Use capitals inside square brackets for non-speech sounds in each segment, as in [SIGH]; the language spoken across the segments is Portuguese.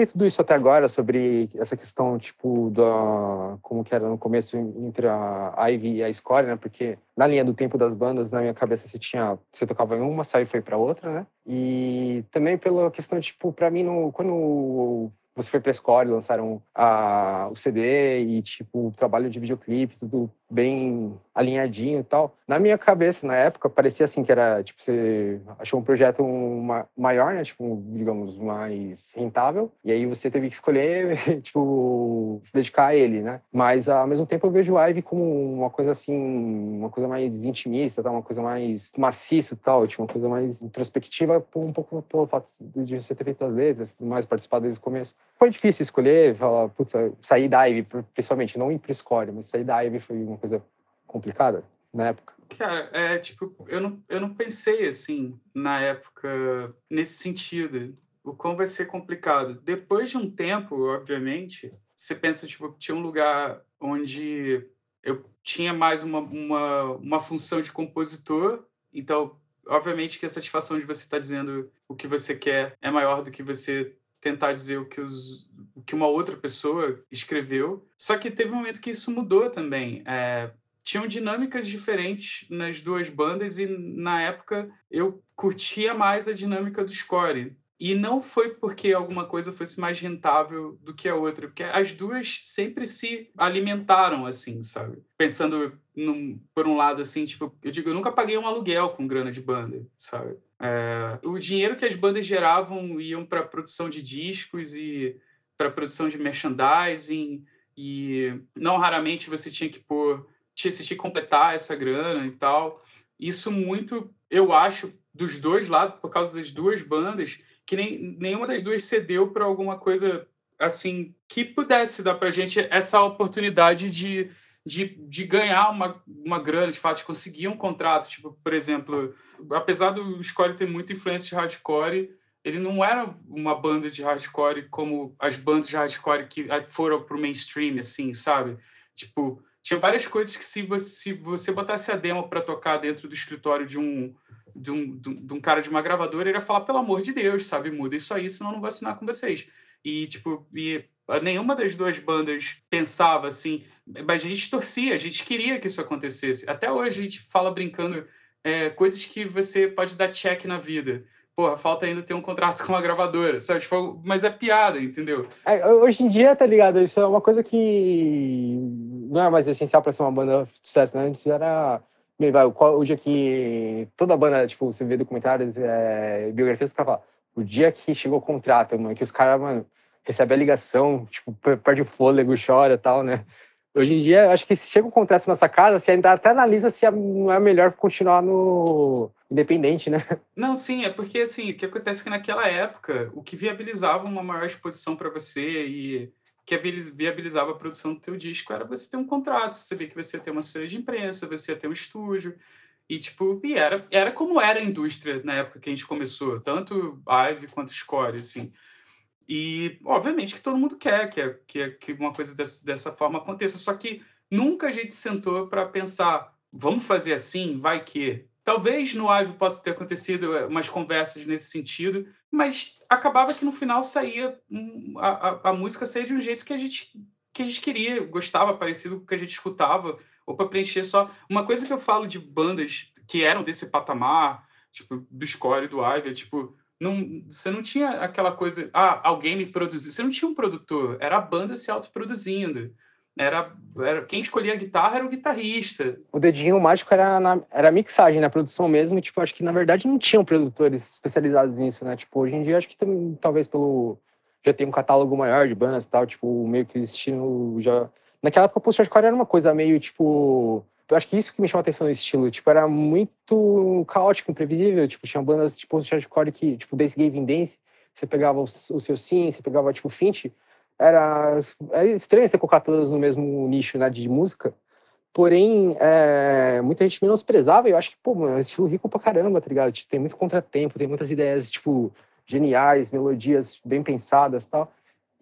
Perguntei tudo isso até agora sobre essa questão, tipo, da, como que era no começo entre a Ivy e a Score, né? Porque na linha do tempo das bandas, na minha cabeça, você tinha, você tocava em uma, saiu e foi para outra, né? E também pela questão, tipo, para mim, no, quando você foi pra Score, lançaram a, o CD e, tipo, o trabalho de videoclipe, tudo bem alinhadinho e tal. Na minha cabeça, na época, parecia assim que era, tipo, você achou um projeto uma, maior, né? Tipo, digamos, mais rentável. E aí você teve que escolher, [LAUGHS] tipo, se dedicar a ele, né? Mas, ao mesmo tempo, eu vejo o Ivy como uma coisa assim, uma coisa mais intimista, tá? uma coisa mais maciça e tal, tipo, uma coisa mais introspectiva, um pouco pelo fato de você ter feito as letras, mais participado desde o começo. Foi difícil escolher, falar, putz, sair da Ivy, principalmente, não ir pro Score, mas sair da Ivy foi coisa complicada na época? Cara, é tipo, eu não, eu não pensei assim na época nesse sentido. O quão vai ser complicado. Depois de um tempo, obviamente, você pensa, tipo, tinha um lugar onde eu tinha mais uma, uma, uma função de compositor, então, obviamente que a satisfação de você estar tá dizendo o que você quer é maior do que você tentar dizer o que, os, o que uma outra pessoa escreveu. Só que teve um momento que isso mudou também. É, tinham dinâmicas diferentes nas duas bandas e na época eu curtia mais a dinâmica do score. E não foi porque alguma coisa fosse mais rentável do que a outra, porque as duas sempre se alimentaram assim, sabe? Pensando num, por um lado assim, tipo, eu digo, eu nunca paguei um aluguel com grana de banda, sabe? É, o dinheiro que as bandas geravam iam para produção de discos e para produção de merchandising e não raramente você tinha que pôr se te completar essa grana e tal. Isso muito, eu acho, dos dois lados, por causa das duas bandas, que nem, nenhuma das duas cedeu para alguma coisa assim que pudesse dar para gente essa oportunidade de, de, de ganhar uma, uma grana, de fato, de conseguir um contrato. Tipo, por exemplo, apesar do Score ter muita influência de hardcore, ele não era uma banda de hardcore como as bandas de hardcore que foram pro mainstream, assim, sabe? Tipo, tinha várias coisas que se você, se você botasse a demo para tocar dentro do escritório de um, de um, de um cara de uma gravadora, ele ia falar, pelo amor de Deus, sabe, muda isso aí, senão eu não vou assinar com vocês. E, tipo, e nenhuma das duas bandas pensava assim, mas a gente torcia, a gente queria que isso acontecesse. Até hoje a gente fala brincando é, coisas que você pode dar check na vida porra, falta ainda ter um contrato [LAUGHS] com uma gravadora, sabe? Tipo, mas é piada, entendeu? É, hoje em dia, tá ligado? Isso é uma coisa que não é mais essencial para ser uma banda de sucesso, né? Antes era. Hoje aqui, toda banda, tipo, você vê documentários, é, biografias, os caras falam, o dia que chegou o contrato, mano, que os caras, mano, recebem a ligação, tipo, perde o fôlego, chora e tal, né? Hoje em dia, acho que se chega um contrato na nossa casa, você ainda até analisa se é, não é melhor continuar no independente, né? Não, sim, é porque assim, o que acontece é que naquela época, o que viabilizava uma maior exposição para você e que viabilizava a produção do teu disco era você ter um contrato, você sabia que você ia ter uma assessoria de imprensa, você ia ter um estúdio, e tipo, e era, era como era a indústria na época que a gente começou, tanto Ive quanto Score, assim. E, obviamente, que todo mundo quer que, que, que uma coisa dessa, dessa forma aconteça. Só que nunca a gente sentou para pensar, vamos fazer assim, vai que. Talvez no Ive possa ter acontecido eh, umas conversas nesse sentido, mas acabava que no final saía a, a, a música saía de um jeito que a gente que a gente queria, gostava, parecido com o que a gente escutava, ou para preencher só. Uma coisa que eu falo de bandas que eram desse patamar, tipo, do Score e do Ive, é tipo, não, você não tinha aquela coisa, ah, alguém me produziu. Você não tinha um produtor, era a banda se autoproduzindo. Era, era quem escolhia a guitarra era o guitarrista. O dedinho mágico era na, era mixagem, na produção mesmo, e, tipo, acho que na verdade não tinham produtores especializados nisso, né? Tipo, hoje em dia acho que talvez pelo já tem um catálogo maior de bandas e tal, tipo, meio que o estilo já Naquela época o post-hardcore era uma coisa meio tipo eu acho que isso que me chamou a atenção nesse estilo. Tipo, era muito caótico, imprevisível. Tipo, tinha bandas tipo hardcore que, tipo, Dance Gavin Dance, você pegava o, o seu sim, você pegava tipo Finch, era, era estranho você colocar todas no mesmo nicho né, de música, porém é, muita gente menosprezava e eu acho que, pô, mano, é um estilo rico pra caramba, tá ligado? Tipo, tem muito contratempo, tem muitas ideias, tipo, geniais, melodias bem pensadas tal.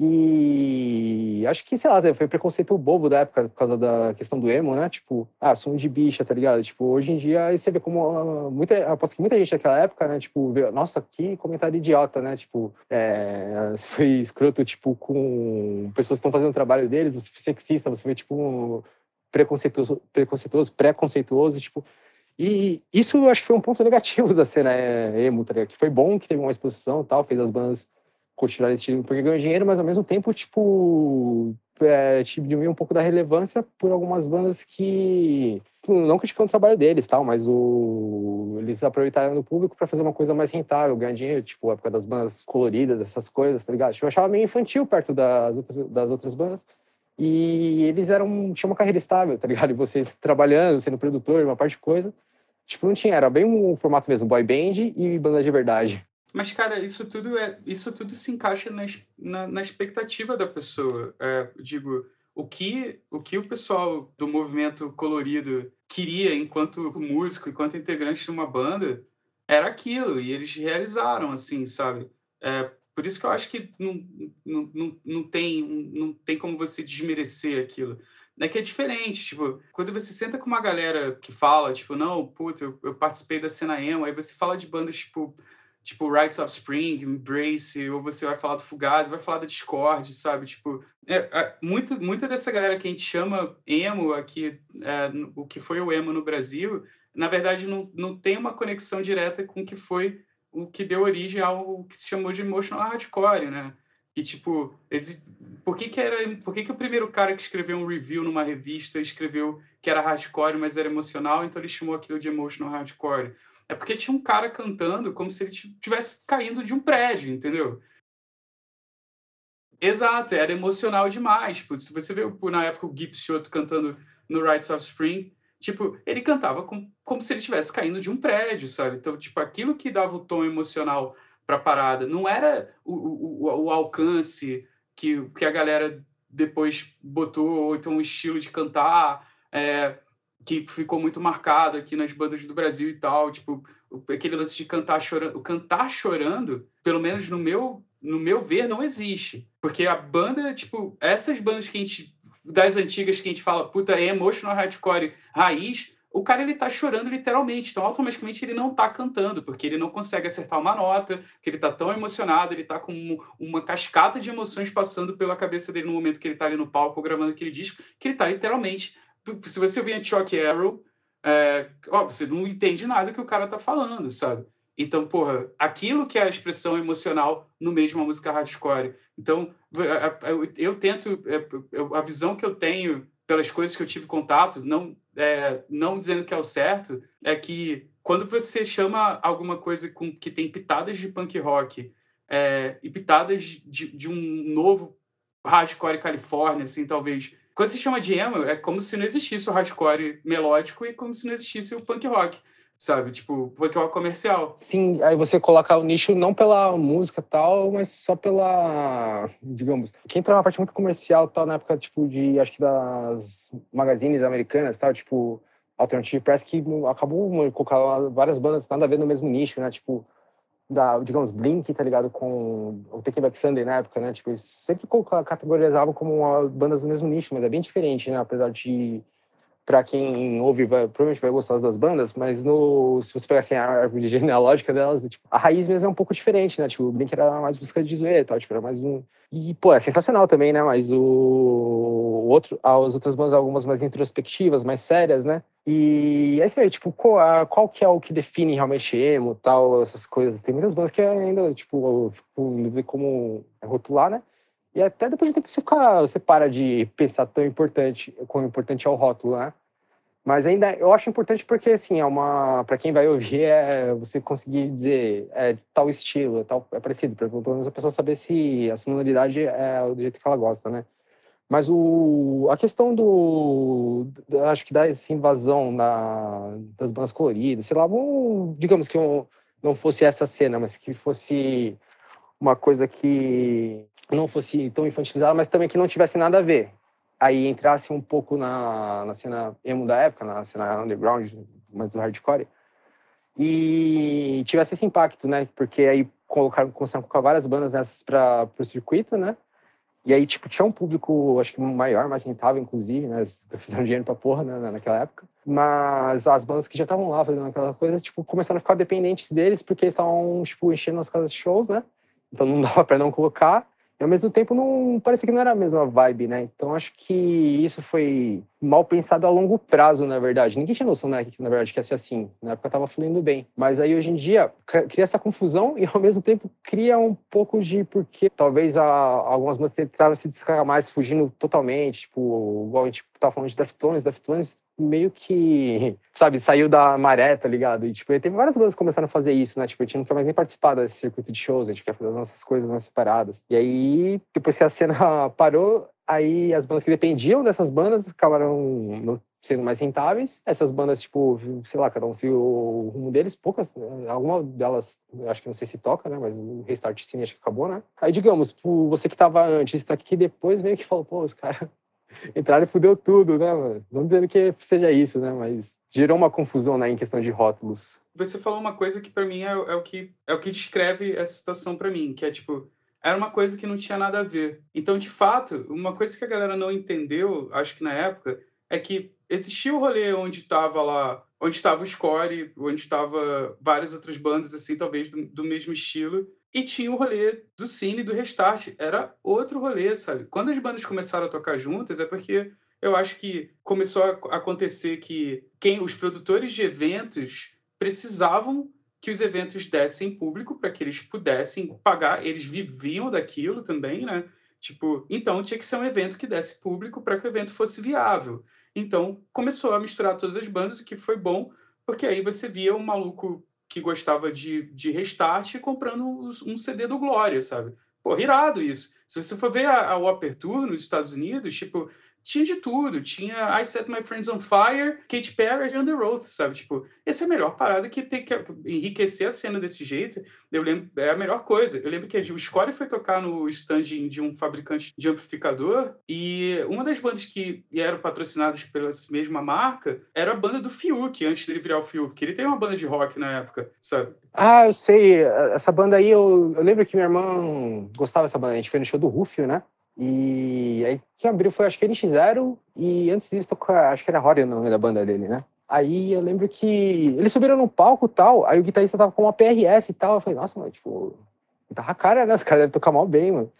E acho que, sei lá, foi preconceito bobo da época por causa da questão do emo, né? Tipo, ah, som de bicha, tá ligado? Tipo, hoje em dia você vê como ah, muita, aposto que muita gente naquela época, né? Tipo, vê, nossa, que comentário idiota, né? Tipo, é, foi escroto, tipo, com pessoas que estão fazendo o trabalho deles, você foi sexista, você foi, tipo, preconceituoso, preconceituoso, preconceituoso, tipo. E isso eu acho que foi um ponto negativo [LAUGHS] da cena é, emo, tá ligado? Que foi bom que teve uma exposição tal, fez as bandas continuar esse time porque ganhou dinheiro, mas ao mesmo tempo, tipo, é, um pouco da relevância por algumas bandas que tipo, não criticam o trabalho deles, tal, mas o eles aproveitaram o público para fazer uma coisa mais rentável, ganhar dinheiro, tipo, a época das bandas coloridas, essas coisas, tá ligado? Tipo, eu achava meio infantil perto das, das outras bandas. E eles eram tinham uma carreira estável, tá ligado? E vocês trabalhando, sendo produtor, uma parte de coisa. Tipo, não tinha, era bem um formato mesmo, boy band e banda de verdade. Mas, cara, isso tudo é isso tudo se encaixa na, na, na expectativa da pessoa. É, digo, o que, o que o pessoal do movimento colorido queria enquanto músico, enquanto integrante de uma banda, era aquilo, e eles realizaram, assim, sabe? É, por isso que eu acho que não, não, não, não, tem, não tem como você desmerecer aquilo. É que é diferente, tipo, quando você senta com uma galera que fala, tipo, não, puta, eu, eu participei da cena emo, aí você fala de bandas, tipo, tipo Rights of Spring, Embrace, ou você vai falar do Fugazi, vai falar da Discord, sabe? Tipo, é, é, muito, muita dessa galera que a gente chama emo aqui, é, o que foi o emo no Brasil, na verdade não, não tem uma conexão direta com o que foi o que deu origem ao que se chamou de emotional hardcore, né? E tipo, por que que era, por que que o primeiro cara que escreveu um review numa revista escreveu que era hardcore, mas era emocional, então ele chamou aquilo de emotional hardcore? É porque tinha um cara cantando como se ele tivesse caindo de um prédio, entendeu? Exato, era emocional demais. Tipo, se você vê na época o Gibbs Shoto cantando no Rites of Spring, tipo, ele cantava com, como se ele estivesse caindo de um prédio, sabe? Então, tipo, aquilo que dava o tom emocional para a parada não era o, o, o, alcance que, que a galera depois botou, ou então o estilo de cantar. É, que ficou muito marcado aqui nas bandas do Brasil e tal, tipo, aquele lance de cantar chorando, cantar chorando, pelo menos no meu, no meu ver, não existe. Porque a banda, tipo, essas bandas que a gente das antigas que a gente fala, puta, é emotional hardcore raiz, o cara ele tá chorando literalmente, então automaticamente ele não tá cantando, porque ele não consegue acertar uma nota, que ele tá tão emocionado, ele tá com uma cascata de emoções passando pela cabeça dele no momento que ele tá ali no palco gravando aquele disco, que ele tá literalmente se você ouvir Chuck Arrow, é, ó, você não entende nada que o cara tá falando, sabe? Então, porra, aquilo que é a expressão emocional no de uma música hardcore. Então, eu, eu tento, a visão que eu tenho pelas coisas que eu tive contato, não, é, não dizendo que é o certo, é que quando você chama alguma coisa com, que tem pitadas de punk rock é, e pitadas de, de um novo hardcore Califórnia, assim, talvez, quando se chama de emo, é como se não existisse o hardcore melódico e como se não existisse o punk rock, sabe? Tipo, punk rock comercial. Sim, aí você coloca o nicho não pela música tal, mas só pela, digamos, quem entra na parte muito comercial tal, na época, tipo, de, acho que das magazines americanas tal, tipo, Alternative Press, que acabou colocando várias bandas nada a ver no mesmo nicho, né? Tipo, da, digamos, Blink, tá ligado, com o Take Back Sunday na época, né? Tipo, eles sempre categorizavam como bandas do mesmo nicho, mas é bem diferente, né? Apesar de, para quem ouve, vai, provavelmente vai gostar das duas bandas, mas no, se você pegar assim, a árvore [LAUGHS] genealógica delas, tipo, a raiz mesmo é um pouco diferente, né? Tipo, o Blink era mais música de zoeira e tal, tipo, era mais um... E, pô, é sensacional também, né? Mas o outro, as outras bandas, algumas mais introspectivas, mais sérias, né? E é isso aí, tipo, qual, qual que é o que define realmente emo, tal, essas coisas. Tem muitas bandas que ainda, tipo, tipo como rotular, né? E até depois de tempo você, você para de pensar tão importante, quão importante é o rótulo, né? Mas ainda eu acho importante porque, assim, é uma. para quem vai ouvir, é você conseguir dizer é tal estilo, é, tal, é parecido, para pelo menos a pessoa saber se a sonoridade é do jeito que ela gosta, né? Mas o, a questão do, acho que dessa invasão na, das bandas coloridas, sei lá, vamos, digamos que eu, não fosse essa cena, mas que fosse uma coisa que não fosse tão infantilizada, mas também que não tivesse nada a ver. Aí entrasse um pouco na, na cena emo da época, na cena underground, mais hardcore, e tivesse esse impacto, né? Porque aí colocaram, começaram a colocar várias bandas nessas para o circuito, né? E aí, tipo, tinha um público, acho que maior, mais rentável, inclusive, né? Fizeram dinheiro pra porra né, naquela época. Mas as bandas que já estavam lá fazendo aquela coisa, tipo, começaram a ficar dependentes deles, porque eles estavam, tipo, enchendo as casas de shows, né? Então não [LAUGHS] dava para não colocar. E ao mesmo tempo não parecia que não era a mesma vibe, né? Então acho que isso foi mal pensado a longo prazo, na verdade. Ninguém tinha noção, né, que na verdade que ia ser assim. Na época tava fluindo bem. Mas aí hoje em dia cria essa confusão e ao mesmo tempo cria um pouco de porque talvez a, algumas bandas tentaram se descarregar mais, fugindo totalmente, tipo, igual a gente tava falando de Deftones, Deftones meio que, [LAUGHS] sabe, saiu da maré, tá ligado? E, tipo, teve várias bandas que começaram a fazer isso, né? Tipo, a gente não quer mais nem participar desse circuito de shows, a gente quer fazer as nossas coisas mais separadas. E aí, depois que a cena [LAUGHS] parou, aí as bandas que dependiam dessas bandas acabaram sendo mais rentáveis. Essas bandas, tipo, sei lá, cada um seguiu o rumo deles, poucas, alguma delas, acho que não sei se toca, né, mas o Restart Cine acho que acabou, né? Aí, digamos, você que tava antes, tá aqui depois, meio que falou, pô, os caras entraram e fudeu tudo, né, mano? Não dizendo que seja isso, né? Mas gerou uma confusão, né, em questão de rótulos. Você falou uma coisa que para mim é, é, o que é o que descreve essa situação para mim, que é tipo era uma coisa que não tinha nada a ver. Então, de fato, uma coisa que a galera não entendeu, acho que na época, é que existia o rolê onde estava lá, onde estava o Score, onde estava várias outras bandas assim, talvez do, do mesmo estilo, e tinha o rolê do Cine do Restart. Era outro rolê, sabe? Quando as bandas começaram a tocar juntas, é porque eu acho que começou a acontecer que quem os produtores de eventos precisavam que os eventos dessem público para que eles pudessem pagar, eles viviam daquilo também, né? Tipo, então tinha que ser um evento que desse público para que o evento fosse viável. Então começou a misturar todas as bandas, o que foi bom, porque aí você via um maluco que gostava de, de Restart comprando um CD do Glória, sabe? Pô, irado isso. Se você for ver a, a Upper Tour nos Estados Unidos, tipo, tinha de tudo. Tinha I Set My Friends on Fire, Katy Perry e Under Oath, sabe? Tipo, essa é a melhor parada que tem que enriquecer a cena desse jeito. Eu lembro, é a melhor coisa. Eu lembro que o Score foi tocar no stand de um fabricante de amplificador e uma das bandas que eram patrocinadas pela mesma marca era a banda do Fiuk, antes dele virar o Fiuk, que ele tem uma banda de rock na época, sabe? Ah, eu sei. Essa banda aí, eu, eu lembro que minha irmã gostava dessa banda. A gente foi no show do Rufio, né? E aí quem abriu foi acho que NX0 e antes disso acho que era Rory o nome da banda dele, né? Aí eu lembro que eles subiram no palco e tal, aí o guitarrista tava com uma PRS e tal, eu falei, nossa, mano, tipo, tava cara, né? Os caras devem tocar mal bem, mano.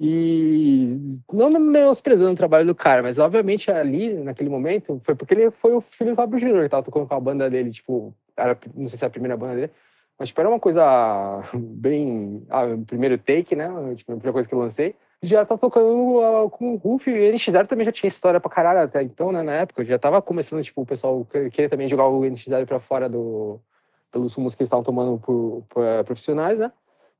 E não menosprezando o trabalho do cara, mas obviamente ali, naquele momento, foi porque ele foi o filho do Fábio Júnior tava tocando com a banda dele, tipo, era, não sei se é a primeira banda dele, mas tipo, era uma coisa bem. Ah, primeiro take, né? Tipo, a primeira coisa que eu lancei já tá tocando uh, com o Ruf, e NX0 também já tinha história pra caralho até então, né, na época, já tava começando, tipo, o pessoal queria também jogar o NX0 pra fora do, pelos rumos que eles estavam tomando por, por uh, profissionais, né,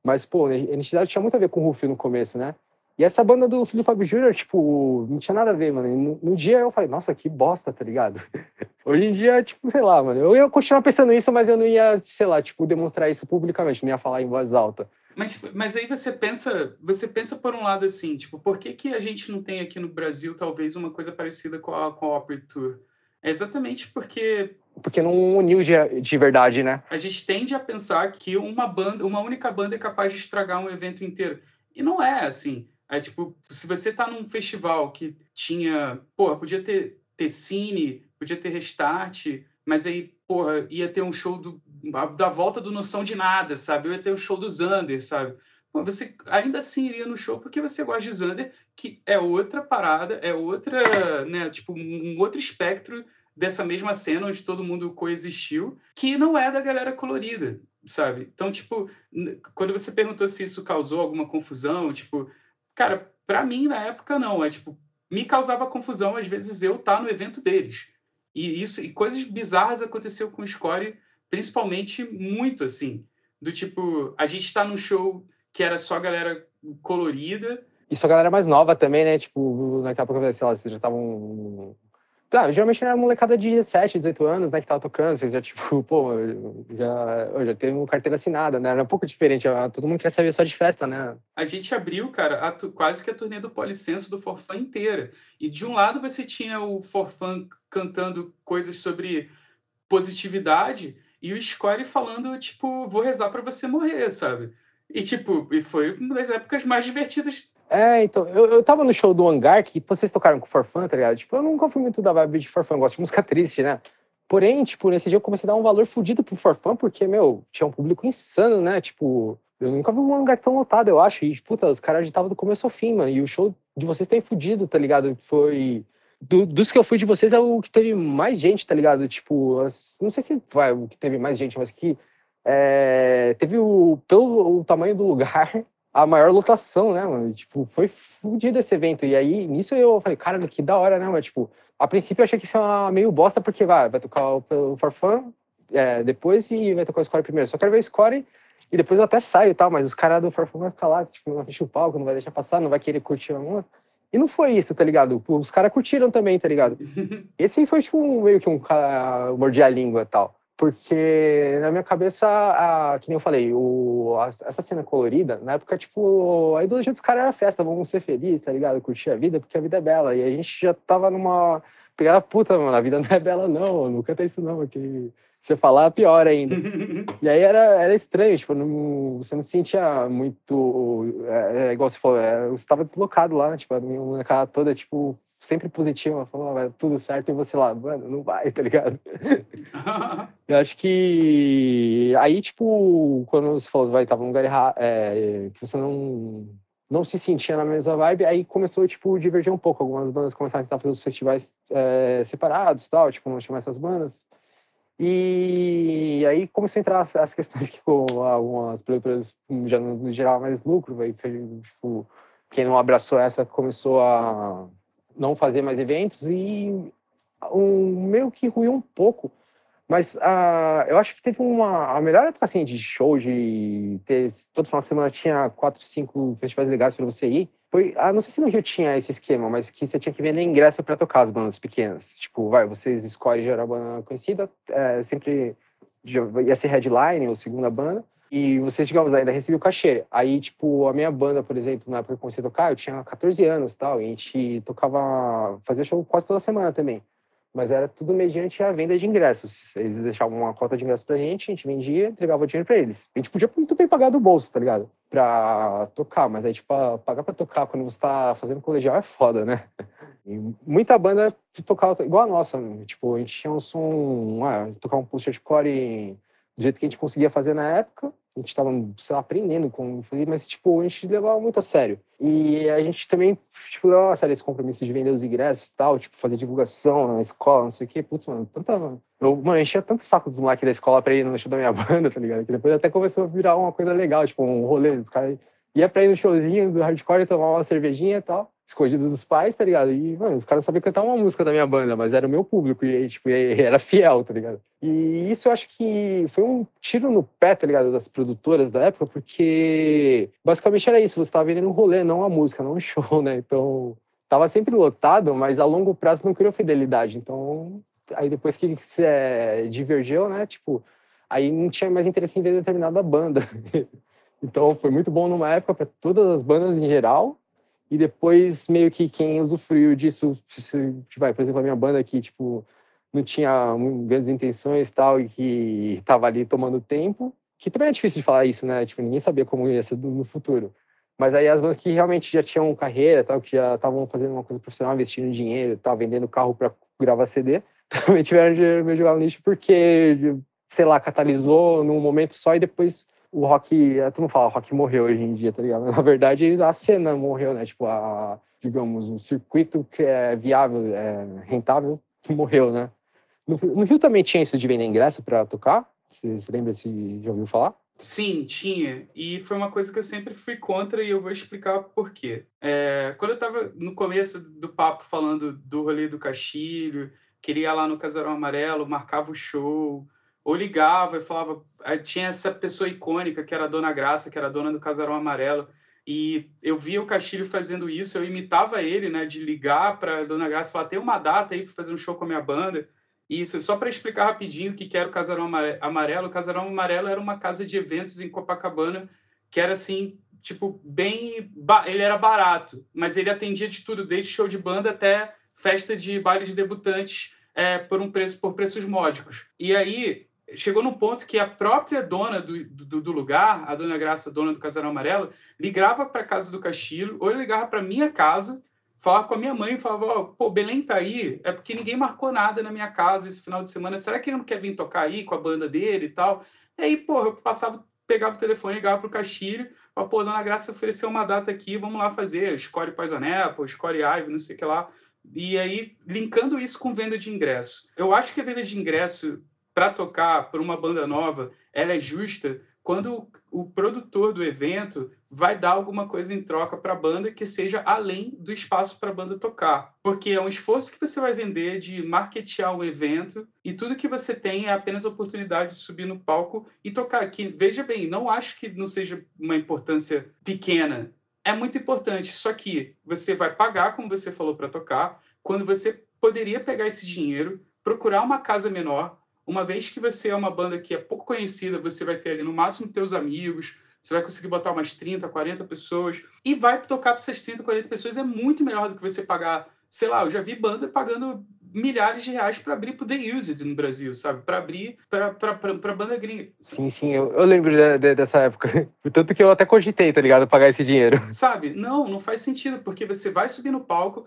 mas, pô, o NX0 tinha muito a ver com o Ruf no começo, né, e essa banda do Felipe Fábio Júnior, tipo, não tinha nada a ver, mano. No, no, dia eu falei, nossa, que bosta, tá ligado? [LAUGHS] Hoje em dia, tipo, sei lá, mano. Eu ia continuar pensando isso, mas eu não ia, sei lá, tipo, demonstrar isso publicamente, não ia falar em voz alta. Mas, mas aí você pensa, você pensa por um lado assim, tipo, por que, que a gente não tem aqui no Brasil talvez uma coisa parecida com a, com a Opera Tour? É exatamente porque porque não uniu de, de verdade, né? A gente tende a pensar que uma banda, uma única banda é capaz de estragar um evento inteiro. E não é assim. É tipo, se você tá num festival que tinha, porra, podia ter, ter cine, podia ter restart, mas aí, porra, ia ter um show do, da volta do Noção de Nada, sabe? Eu ia ter o show do Zander, sabe? Pô, você ainda assim iria no show porque você gosta de Zander, que é outra parada, é outra, né, tipo, um outro espectro dessa mesma cena onde todo mundo coexistiu, que não é da galera colorida, sabe? Então, tipo, quando você perguntou se isso causou alguma confusão, tipo, cara, para mim na época não, é tipo, me causava confusão às vezes eu estar tá no evento deles. E isso e coisas bizarras aconteceu com o Score principalmente muito assim, do tipo, a gente está num show que era só galera colorida. E só galera mais nova também, né? Tipo, naquela época, sei lá, vocês já estavam Tá, geralmente era molecada de 17, 18 anos, né, que tava tocando, vocês já, tipo, [LAUGHS] pô, já, eu já tenho carteira assinada, né, era um pouco diferente, todo mundo quer saber só de festa, né. A gente abriu, cara, tu, quase que a turnê do Policenso do Forfã inteira, e de um lado você tinha o Forfã cantando coisas sobre positividade, e o Score falando, tipo, vou rezar para você morrer, sabe? E, tipo, e foi uma das épocas mais divertidas é, então, eu, eu tava no show do Hangar, que vocês tocaram com Forfã, tá ligado? Tipo, eu nunca fui muito da vibe de Forfã, gosto de música triste, né? Porém, tipo, nesse dia eu comecei a dar um valor fodido pro Forfã, porque, meu, tinha um público insano, né? Tipo, eu nunca vi um hangar tão lotado, eu acho. E, puta, os caras agitavam do começo ao fim, mano. E o show de vocês tem fudido, tá ligado? Foi. Do, dos que eu fui de vocês é o que teve mais gente, tá ligado? Tipo, não sei se vai o que teve mais gente, mas que. É, teve o. Pelo o tamanho do lugar, a maior lotação, né, mano? Tipo, foi fudido esse evento. E aí, nisso eu falei, cara, que da hora, né, mano? Tipo, a princípio eu achei que isso é meio bosta, porque vai, vai tocar o, o é, depois e vai tocar o Score primeiro. Só quero ver o Score e depois eu até saio e tal, mas os caras do Farfan vão ficar lá, tipo, não vai fechar o palco, não vai deixar passar, não vai querer curtir a música. E não foi isso, tá ligado? Os caras curtiram também, tá ligado? [LAUGHS] Esse foi, tipo, um, meio que um cara mordir a língua e tal. Porque na minha cabeça, a, que nem eu falei, o, a, essa cena colorida, na época, tipo, a ideologia dos caras era festa, vamos ser felizes, tá ligado? Curtir a vida, porque a vida é bela. E a gente já tava numa pegada puta, mano, a vida [LAUGHS] não é bela, não, não canta isso não, que você falar, pior ainda. [LAUGHS] e aí era, era estranho, tipo, não, você não se sentia muito, é, é igual você falou, é, você tava deslocado lá, tipo, a minha cara toda, tipo, sempre positiva, falando, vai tudo certo, e você lá, mano, não vai, [LAUGHS] tá ligado? [LAUGHS] eu acho que aí, tipo, quando você falou, vai, tava num lugar errado, é, que você não, não se sentia na mesma vibe, aí começou, tipo, divergir um pouco. Algumas bandas começaram a tentar fazer os festivais é, separados tal, tipo, não chamar essas bandas. E aí começou a entrar as, as questões que com algumas produtoras já no, geral mais lucro, aí, tipo, quem não abraçou essa começou a não fazer mais eventos e um, meio que ruiu um pouco. Mas uh, eu acho que teve uma. A melhor época assim, de show, de ter. Todo final de semana tinha quatro, cinco festivais legais para você ir. Foi. Ah, não sei se no Rio tinha esse esquema, mas que você tinha que vender ingresso para tocar as bandas pequenas. Tipo, vai, vocês escolhem já era banda conhecida, é, sempre ia ser headline ou segunda banda. E vocês, digamos, ainda recebiam cachê. Aí, tipo, a minha banda, por exemplo, na época que eu comecei a tocar, eu tinha 14 anos e tal, e a gente tocava, fazia show quase toda semana também. Mas era tudo mediante a venda de ingressos. Eles deixavam uma cota de ingressos pra gente, a gente vendia, entregava o dinheiro pra eles. A gente podia muito bem pagar do bolso, tá ligado? Pra tocar, mas aí, tipo, pagar pra tocar quando você tá fazendo colegial é foda, né? E muita banda tocava igual a nossa, tipo, a gente tinha um som, ah, tocar um post-hardcore do jeito que a gente conseguia fazer na época. A gente estava, sei lá, aprendendo como fazer, mas, tipo, a gente levava muito a sério. E a gente também, tipo, levava a sério esse compromisso de vender os ingressos e tal, tipo, fazer divulgação na escola, não sei o quê. Putz, mano, tanta... Eu, mano, enchia tanto saco dos moleques da escola pra ir no show da minha [LAUGHS] banda, tá ligado? Que depois até começou a virar uma coisa legal, tipo, um rolê. Os caras ia pra ir no showzinho do hardcore, tomar uma cervejinha e tal escondido dos pais, tá ligado? E, mano, os caras sabiam cantar uma música da minha banda, mas era o meu público, e, tipo, [LAUGHS] era fiel, tá ligado? E isso eu acho que foi um tiro no pé, tá ligado, das produtoras da época, porque basicamente era isso, você tava vendendo um rolê, não uma música, não um show, né? Então, tava sempre lotado, mas a longo prazo não criou fidelidade. Então, aí depois que se é, divergeu, né, tipo, aí não tinha mais interesse em ver determinada banda. [LAUGHS] então, foi muito bom numa época para todas as bandas em geral, e depois meio que quem usufruiu disso, vai, por exemplo, a minha banda que tipo não tinha grandes intenções tal e que estava ali tomando tempo, que também é difícil de falar isso, né? Tipo, ninguém sabia como ia ser no futuro. Mas aí as bandas que realmente já tinham carreira, tal, que já estavam fazendo uma coisa profissional, investindo dinheiro, tal, vendendo carro para gravar CD, [LAUGHS] também tiveram dinheiro meio jogar no lixo porque, sei lá, catalisou num momento só e depois o rock, é, tu não fala rock morreu hoje em dia, tá ligado? Mas, na verdade, a cena morreu, né? Tipo, a, digamos, o circuito que é viável, é rentável, morreu, né? No, no, Rio também tinha isso de vender ingresso para tocar? Você, você lembra se já ouviu falar? Sim, tinha. E foi uma coisa que eu sempre fui contra e eu vou explicar por quê. É, quando eu estava no começo do papo falando do rolê do Castilho, queria ir lá no Casarão Amarelo, marcava o show, ou ligava e falava. Tinha essa pessoa icônica que era a Dona Graça, que era dona do Casarão Amarelo, E eu via o Castilho fazendo isso, eu imitava ele, né, de ligar para Dona Graça e falar: tem uma data aí para fazer um show com a minha banda. Isso, só para explicar rapidinho o que era o Casarão Amarelo. O Casarão Amarelo era uma casa de eventos em Copacabana que era assim, tipo, bem. Ele era barato, mas ele atendia de tudo, desde show de banda até festa de baile de debutantes é, por um preço por preços módicos. E aí chegou no ponto que a própria dona do, do, do, lugar, a dona Graça, dona do Casarão Amarelo, ligava para a casa do Castilho, ou ligava para minha casa, falava com a minha mãe e falava: oh, pô, Belém tá aí, é porque ninguém marcou nada na minha casa esse final de semana, será que ele não quer vir tocar aí com a banda dele e tal? E aí, pô, eu passava, pegava o telefone, ligava pro Castilho, falava: pô, dona Graça ofereceu uma data aqui, vamos lá fazer, Score Poison Apple, Score Ivy, não sei o que lá. E aí, linkando isso com venda de ingresso. Eu acho que a venda de ingresso para tocar por uma banda nova, ela é justa quando o produtor do evento vai dar alguma coisa em troca para a banda que seja além do espaço para a banda tocar. Porque é um esforço que você vai vender de marketear o evento e tudo que você tem é apenas a oportunidade de subir no palco e tocar aqui. Veja bem, não acho que não seja uma importância pequena. É muito importante, só que você vai pagar, como você falou, para tocar, quando você poderia pegar esse dinheiro, procurar uma casa menor, uma vez que você é uma banda que é pouco conhecida, você vai ter ali no máximo teus amigos, você vai conseguir botar umas 30, 40 pessoas e vai tocar para essas 30, 40 pessoas. É muito melhor do que você pagar, sei lá, eu já vi banda pagando milhares de reais para abrir pro The Used no Brasil, sabe? Para abrir para banda gringa. Sim, sim, eu, eu lembro de, de, dessa época. [LAUGHS] Tanto que eu até cogitei, tá ligado? Pagar esse dinheiro. [LAUGHS] Sabe? Não, não faz sentido, porque você vai subir no palco.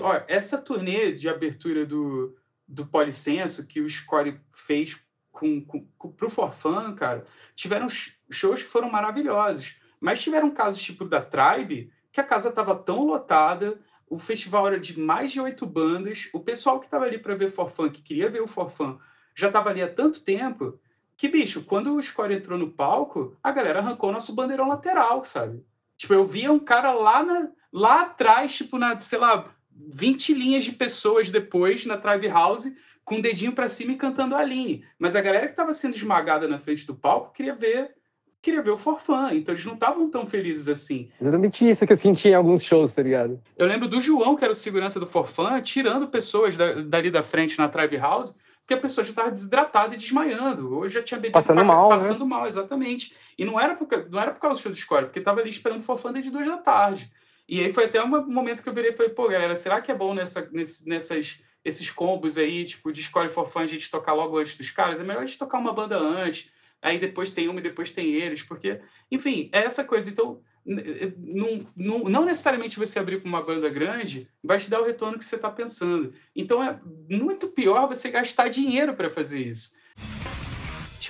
Olha, essa turnê de abertura do, do Policenso que o Score fez com, com, com, pro Forfan, cara, tiveram shows que foram maravilhosos. Mas tiveram casos tipo da Tribe, que a casa estava tão lotada, o festival era de mais de oito bandas, o pessoal que estava ali para ver Forfan, que queria ver o Forfan, já estava ali há tanto tempo, que, bicho, quando o Score entrou no palco, a galera arrancou nosso bandeirão lateral, sabe? Tipo, eu via um cara lá, na, lá atrás, tipo, na, sei lá, 20 linhas de pessoas depois na Tribe House com o dedinho para cima e cantando a Aline. Mas a galera que estava sendo esmagada na frente do palco queria ver queria ver o Forfã, então eles não estavam tão felizes assim. Exatamente isso que eu senti em alguns shows, tá ligado? Eu lembro do João, que era o segurança do Forfã, tirando pessoas da, dali da frente na Tribe House, porque a pessoa já estava desidratada e desmaiando. Hoje já tinha bebido passando pra, mal, né? passando né? mal, exatamente. E não era por, não era por causa do show do Score, porque estava ali esperando o Forfã desde duas da tarde. E aí foi até um momento que eu virei e falei, pô, galera, será que é bom nessa, nesse, nessas, esses combos aí, tipo, de Score for Fun, a gente tocar logo antes dos caras? É melhor a gente tocar uma banda antes, aí depois tem uma e depois tem eles, porque, enfim, é essa coisa. Então, não, não, não necessariamente você abrir para uma banda grande vai te dar o retorno que você está pensando. Então, é muito pior você gastar dinheiro para fazer isso.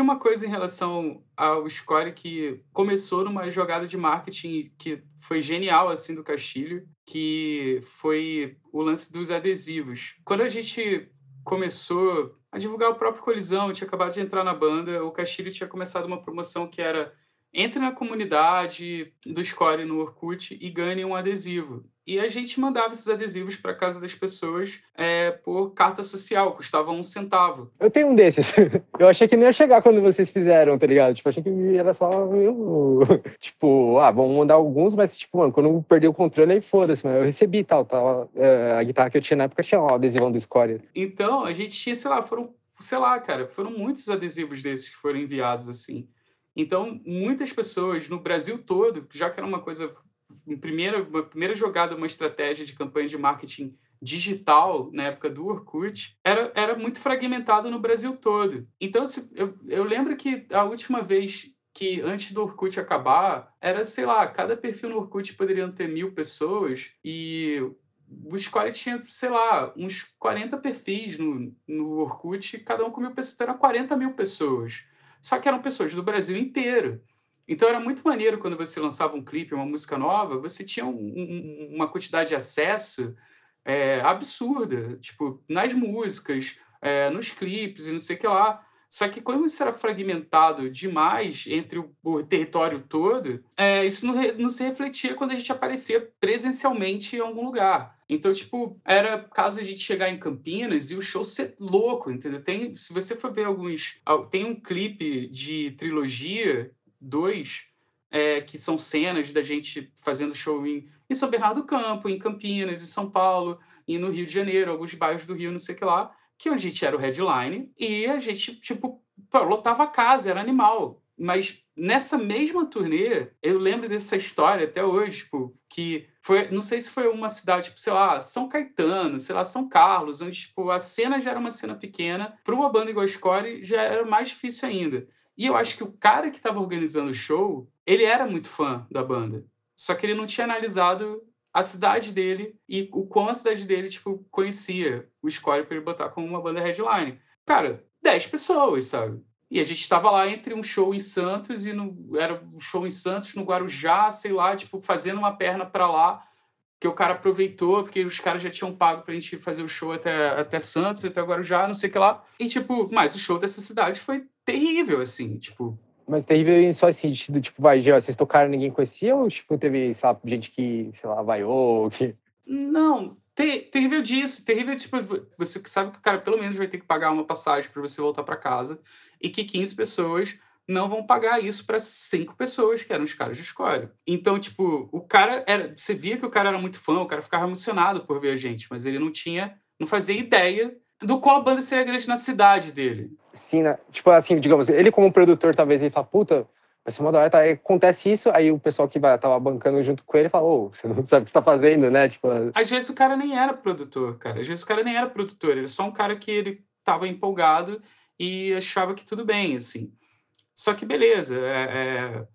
Tinha uma coisa em relação ao Score que começou numa jogada de marketing que foi genial assim do Castilho, que foi o lance dos adesivos. Quando a gente começou a divulgar o próprio Colisão, tinha acabado de entrar na banda, o Castilho tinha começado uma promoção que era entre na comunidade do Score no Orkut e ganhe um adesivo. E a gente mandava esses adesivos para casa das pessoas é, por carta social, custava um centavo. Eu tenho um desses. [LAUGHS] Eu achei que não ia chegar quando vocês fizeram, tá ligado? Tipo, achei que era só eu. [LAUGHS] Tipo, ah, vamos mandar alguns, mas, tipo, mano, quando eu perdi o controle, aí foda-se, mas eu recebi tal. tal é, a guitarra que eu tinha na época tinha o adesivão do Score. Então, a gente tinha, sei lá, foram, sei lá, cara, foram muitos adesivos desses que foram enviados, assim. Então, muitas pessoas no Brasil todo, já que era uma coisa, primeira, uma primeira jogada, uma estratégia de campanha de marketing digital na época do Orkut era, era muito fragmentado no Brasil todo. Então, se, eu, eu lembro que a última vez que antes do Orkut acabar, era, sei lá, cada perfil no Orkut poderiam ter mil pessoas e o Score tinha, sei lá, uns 40 perfis no, no Orkut, cada um com mil pessoas, então era 40 mil pessoas. Só que eram pessoas do Brasil inteiro. Então era muito maneiro quando você lançava um clipe, uma música nova, você tinha um, um, uma quantidade de acesso é, absurda, tipo, nas músicas, é, nos clipes e não sei o que lá. Só que quando isso era fragmentado demais entre o, o território todo, é, isso não, re, não, se refletia quando a gente aparecia presencialmente em algum lugar. Então, tipo, era caso a gente chegar em Campinas e o show ser louco, entendeu? Tem, se você for ver alguns. Tem um clipe de trilogia 2 é, que são cenas da gente fazendo show em, em São Bernardo do Campo, em Campinas, em São Paulo, e no Rio de Janeiro, alguns bairros do Rio, não sei o que lá, que a gente era o headline, e a gente, tipo, pô, lotava a casa, era animal. Mas nessa mesma turnê, eu lembro dessa história até hoje, tipo, que foi, não sei se foi uma cidade, tipo, sei lá, São Caetano, sei lá, São Carlos, onde, tipo, a cena já era uma cena pequena, para uma banda igual a Score já era mais difícil ainda. E eu acho que o cara que estava organizando o show, ele era muito fã da banda. Só que ele não tinha analisado a cidade dele e o quão a cidade dele, tipo, conhecia o Score para ele botar como uma banda headline. Cara, 10 pessoas, sabe? E a gente estava lá entre um show em Santos e no, era um show em Santos, no Guarujá, sei lá, tipo, fazendo uma perna para lá, que o cara aproveitou, porque os caras já tinham pago pra gente fazer o show até, até Santos, até Guarujá, não sei o que lá. E, tipo, mas o show dessa cidade foi terrível, assim, tipo. Mas terrível em só sentido, tipo, vai, vocês tocaram ninguém conhecia ou, tipo, teve, sabe, gente que, sei lá, vaiou, que... Não, ter, terrível disso, terrível, tipo, você sabe que o cara pelo menos vai ter que pagar uma passagem para você voltar para casa e que 15 pessoas não vão pagar isso para cinco pessoas, que eram os caras de escolha. Então, tipo, o cara era. Você via que o cara era muito fã, o cara ficava emocionado por ver a gente, mas ele não tinha. não fazia ideia do qual a banda seria grande na cidade dele. Sim, né? tipo assim, digamos, ele como produtor, talvez ele fala, puta, vai ser uma da hora, tá? Aí acontece isso, aí o pessoal que vai, tava bancando junto com ele fala, ô, oh, você não [LAUGHS] sabe o que você tá fazendo, né? Tipo... Às vezes o cara nem era produtor, cara. Às vezes o cara nem era produtor, ele era só um cara que ele tava empolgado e achava que tudo bem, assim. Só que beleza, é, é,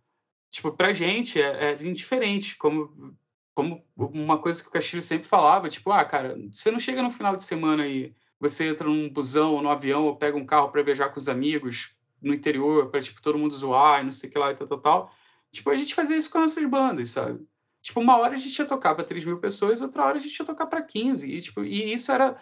tipo, pra gente é, é indiferente, como, como uma coisa que o Castilho sempre falava, tipo, ah, cara, você não chega no final de semana e você entra num busão ou no avião ou pega um carro para viajar com os amigos no interior, para tipo, todo mundo zoar e não sei o que lá e tal, tal, tal. Tipo, a gente fazia isso com as nossas bandas, sabe? Tipo, uma hora a gente ia tocar para 3 mil pessoas, outra hora a gente ia tocar para 15. E, tipo, e isso era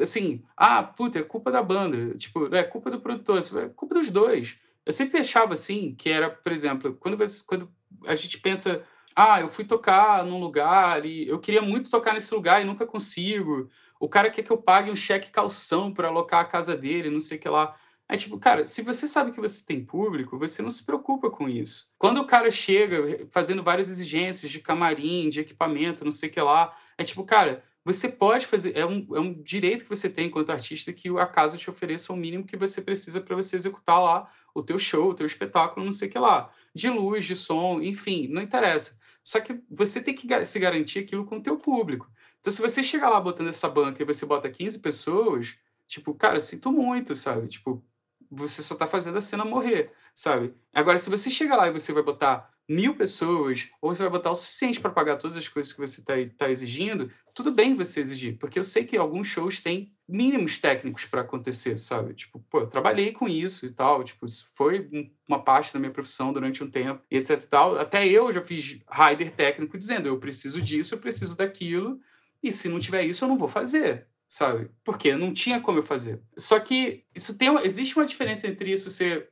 assim, ah, puta, é culpa da banda, tipo, é culpa do produtor, é culpa dos dois. Eu sempre achava assim, que era, por exemplo, quando, você, quando a gente pensa, ah, eu fui tocar num lugar e eu queria muito tocar nesse lugar e nunca consigo. O cara quer que eu pague um cheque calção para alocar a casa dele, não sei o que lá. É tipo, cara, se você sabe que você tem público, você não se preocupa com isso. Quando o cara chega fazendo várias exigências de camarim, de equipamento, não sei o que lá, é tipo, cara, você pode fazer, é um, é um direito que você tem enquanto artista que a casa te ofereça o mínimo que você precisa para você executar lá o teu show, o teu espetáculo, não sei o que lá. De luz, de som, enfim, não interessa. Só que você tem que se garantir aquilo com o teu público. Então, se você chegar lá botando essa banca e você bota 15 pessoas, tipo, cara, sinto muito, sabe? Tipo, você só tá fazendo a cena morrer, sabe? Agora, se você chega lá e você vai botar mil pessoas, ou você vai botar o suficiente para pagar todas as coisas que você está tá exigindo, tudo bem você exigir, porque eu sei que alguns shows têm mínimos técnicos para acontecer, sabe? Tipo, pô, eu trabalhei com isso e tal, tipo, isso foi uma parte da minha profissão durante um tempo, e etc e tal. Até eu já fiz rider técnico dizendo, eu preciso disso, eu preciso daquilo, e se não tiver isso, eu não vou fazer, sabe? Porque não tinha como eu fazer. Só que isso tem, existe uma diferença entre isso ser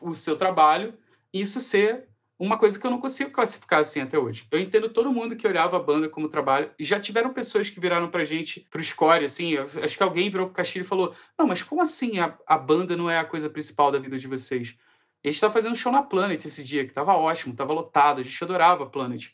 o seu trabalho e isso ser uma coisa que eu não consigo classificar assim até hoje. Eu entendo todo mundo que olhava a banda como trabalho, e já tiveram pessoas que viraram pra gente, pro score, assim, acho que alguém virou pro Castilho e falou: Não, mas como assim a, a banda não é a coisa principal da vida de vocês? a gente estava fazendo show na Planet esse dia, que tava ótimo, tava lotado, a gente adorava a Planet.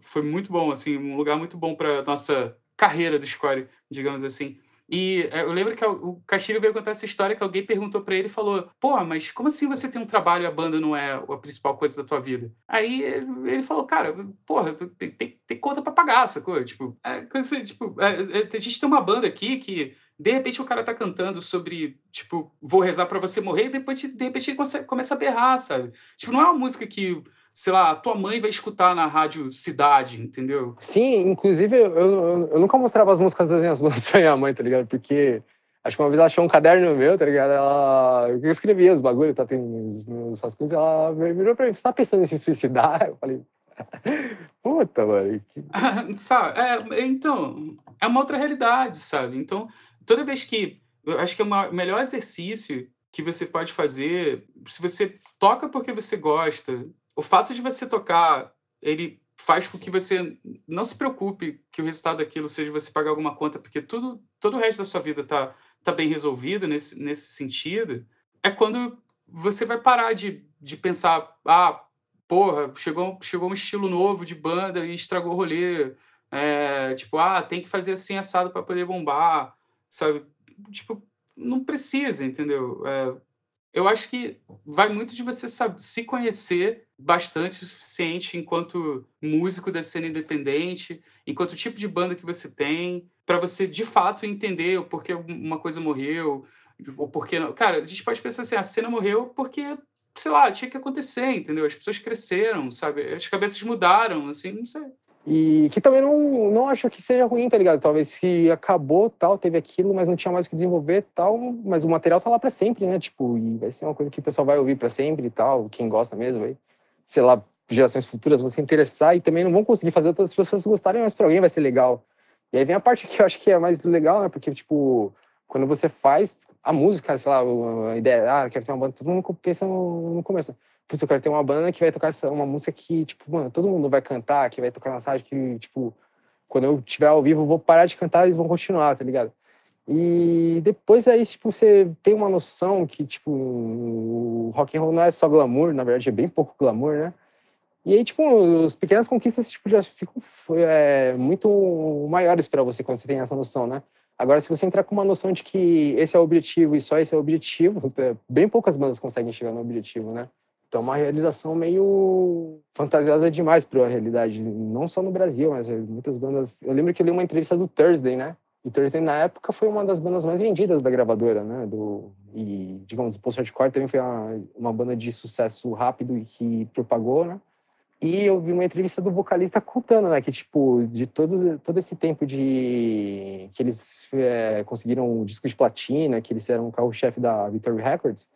Foi, muito bom, assim, um lugar muito bom para nossa carreira do score, digamos assim. E é, eu lembro que o Castilho veio contar essa história que alguém perguntou para ele e falou: Pô, mas como assim você tem um trabalho e a banda não é a principal coisa da tua vida? Aí ele falou: Cara, porra, tem, tem, tem conta para pagar, sacou? Tipo, é, tipo é, é, a gente tem uma banda aqui que de repente o cara tá cantando sobre, tipo, vou rezar para você morrer, e depois de repente ele começa a berrar, sabe? Tipo, não é uma música que sei lá, a tua mãe vai escutar na rádio Cidade, entendeu? Sim, inclusive eu, eu, eu nunca mostrava as músicas das minhas [LAUGHS] bandas pra minha mãe, tá ligado? Porque acho que uma vez ela achou um caderno meu, tá ligado? Ela, eu escrevia os bagulhos, tá? Os meus rascunhos, ela virou pra mim, você tá pensando em se suicidar? [LAUGHS] Eu falei, [LAUGHS] puta, mano. Que... sabe, é, então, é uma outra realidade, sabe? Então, toda vez que, eu acho que é o melhor exercício que você pode fazer, se você toca porque você gosta, o fato de você tocar, ele faz com que você não se preocupe que o resultado daquilo seja você pagar alguma conta, porque tudo, todo o resto da sua vida tá, tá bem resolvido nesse, nesse sentido, é quando você vai parar de, de pensar, ah, porra, chegou, chegou um estilo novo de banda e estragou o rolê. É, tipo, ah, tem que fazer assim assado para poder bombar, sabe? Tipo, não precisa, entendeu? É, eu acho que vai muito de você se conhecer bastante o suficiente enquanto músico da cena independente, enquanto tipo de banda que você tem, para você de fato entender o porquê uma coisa morreu, ou porquê não. Cara, a gente pode pensar assim, a cena morreu porque, sei lá, tinha que acontecer, entendeu? As pessoas cresceram, sabe? As cabeças mudaram, assim, não sei. E que também não, não acho que seja ruim, tá ligado? Talvez se acabou, tal, teve aquilo, mas não tinha mais o que desenvolver, tal, mas o material tá lá para sempre, né? Tipo, e vai ser uma coisa que o pessoal vai ouvir para sempre e tal, quem gosta mesmo, aí, sei lá, gerações futuras vão se interessar e também não vão conseguir fazer outras pessoas gostarem, mas para alguém vai ser legal. E aí vem a parte que eu acho que é mais legal, né? Porque, tipo, quando você faz a música, sei lá, a ideia, ah, quero ter uma banda, todo mundo pensa no, no começo eu quero ter uma banda que vai tocar uma música que, tipo, mano, todo mundo vai cantar, que vai tocar uma mensagem que, tipo, quando eu estiver ao vivo, eu vou parar de cantar e eles vão continuar, tá ligado? E depois aí, tipo, você tem uma noção que, tipo, o rock and roll não é só glamour, na verdade é bem pouco glamour, né? E aí, tipo, as pequenas conquistas, tipo, já ficam é, muito maiores para você quando você tem essa noção, né? Agora, se você entrar com uma noção de que esse é o objetivo e só esse é o objetivo, [LAUGHS] bem poucas bandas conseguem chegar no objetivo, né? Então, uma realização meio fantasiosa demais para a realidade, não só no Brasil, mas muitas bandas. Eu lembro que eu li uma entrevista do Thursday, né? E Thursday, na época, foi uma das bandas mais vendidas da gravadora, né? Do, e, digamos, o Post Hardcore também foi uma, uma banda de sucesso rápido e que propagou, né? E eu vi uma entrevista do vocalista contando, né? Que, tipo, de todo, todo esse tempo de... Que eles é, conseguiram o disco de platina, que eles eram o carro-chefe da Victory Records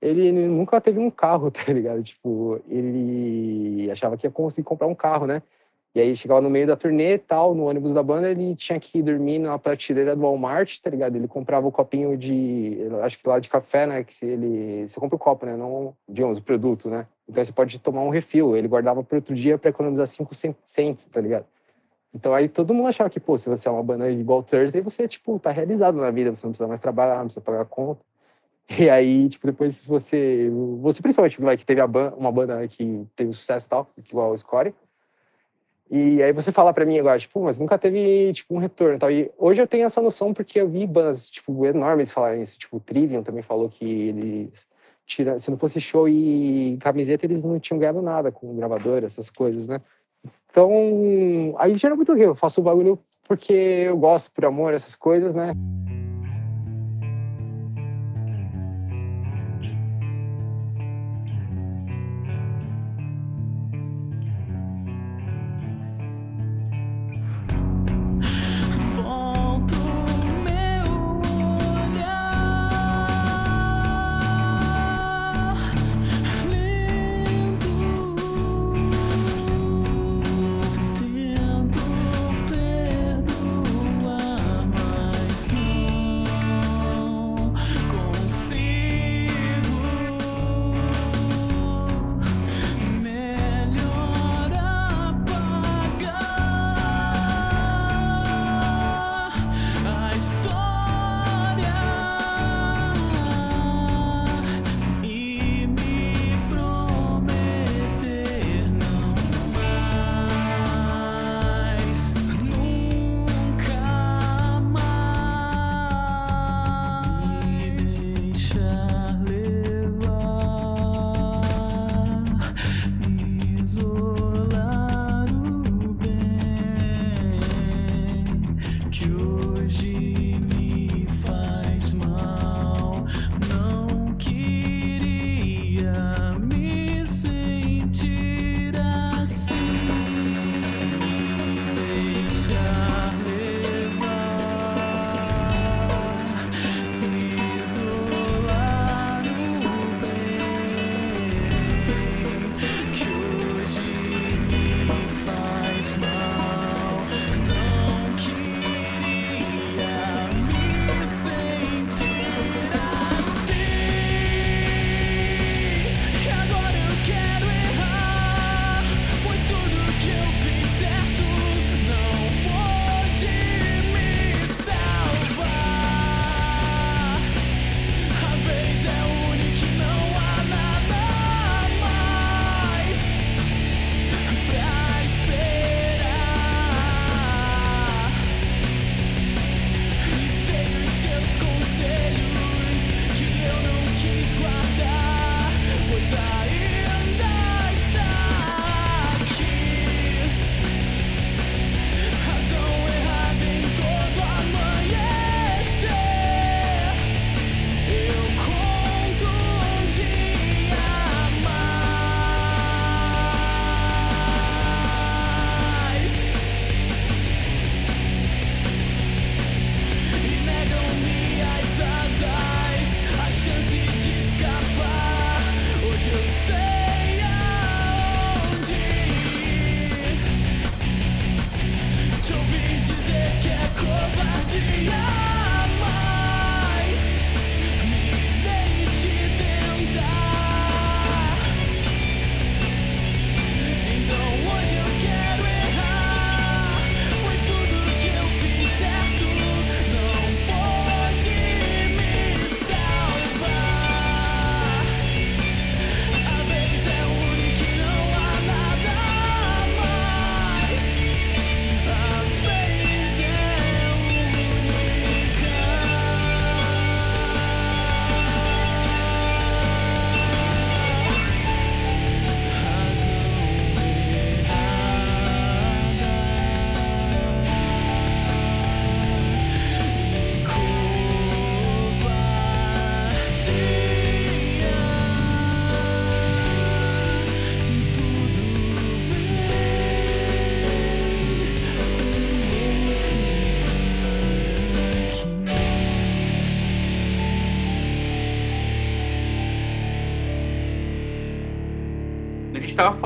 ele nunca teve um carro, [LAUGHS] tá ligado? Tipo, ele achava que ia conseguir comprar um carro, né? E aí chegava no meio da turnê e tal, no ônibus da banda, ele tinha que dormir na prateleira do Walmart, tá ligado? Ele comprava o copinho de, acho que lá de café, né? Que ele, você compra o copo, né? Não, digamos, o produto, né? Então você pode tomar um refil. Ele guardava para outro dia para economizar 5 cents, tá ligado? Então aí todo mundo achava que, pô, se você é uma banda igual Thursday, você, tipo, tá realizado na vida, você não precisa mais trabalhar, não precisa pagar conta. [LAUGHS] E aí, tipo, depois você. Você principalmente like, teve banda, uma banda que teve sucesso e tal, igual o Score. E aí você fala para mim agora, tipo, mas nunca teve, tipo, um retorno tal. E hoje eu tenho essa noção porque eu vi bandas, tipo, enormes falarem isso. Tipo, o Trivium também falou que eles... Tira, se não fosse show e camiseta, eles não tinham ganhado nada com gravador, essas coisas, né? Então, aí gera muito o quê? Eu faço o bagulho porque eu gosto, por amor, essas coisas, né?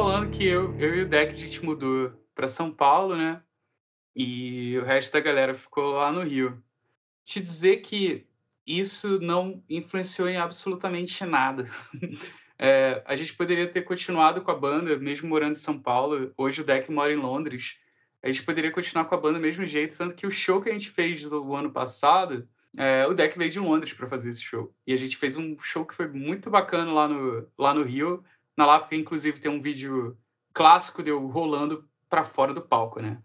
Falando que eu, eu e o Deck a gente mudou para São Paulo, né? E o resto da galera ficou lá no Rio. Te dizer que isso não influenciou em absolutamente nada. [LAUGHS] É, a gente poderia ter continuado com a banda, mesmo morando em São Paulo. Hoje o Deck mora em Londres. A gente poderia continuar com a banda do mesmo jeito, tanto que o show que a gente fez do ano passado, é, o Deck veio de Londres para fazer esse show. E a gente fez um show que foi muito bacana lá no, lá no Rio. Na Lápica, inclusive, tem um vídeo clássico de eu rolando para fora do palco, né?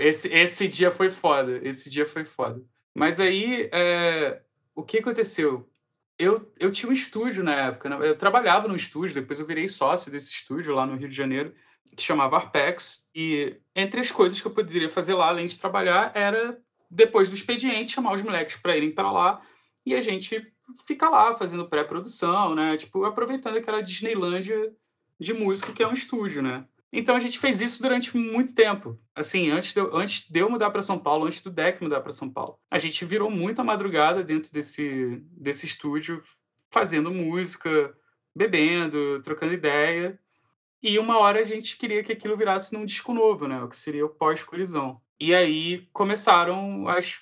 Esse, esse dia foi foda. Esse dia foi foda. Mas aí, é, o que aconteceu? Eu, eu tinha um estúdio na época. Né? Eu trabalhava no estúdio, depois eu virei sócio desse estúdio lá no Rio de Janeiro, que chamava Arpex. E entre as coisas que eu poderia fazer lá, além de trabalhar, era, depois do expediente, chamar os moleques para irem para lá e a gente fica lá fazendo pré-produção, né? Tipo, aproveitando aquela Disneylândia de músico que é um estúdio, né? Então a gente fez isso durante muito tempo. Assim, antes de eu, antes de eu mudar para São Paulo, antes do Deck mudar para São Paulo. A gente virou muita madrugada dentro desse, desse estúdio, fazendo música, bebendo, trocando ideia. E uma hora a gente queria que aquilo virasse num disco novo, né? O que seria o pós-colisão. E aí começaram as,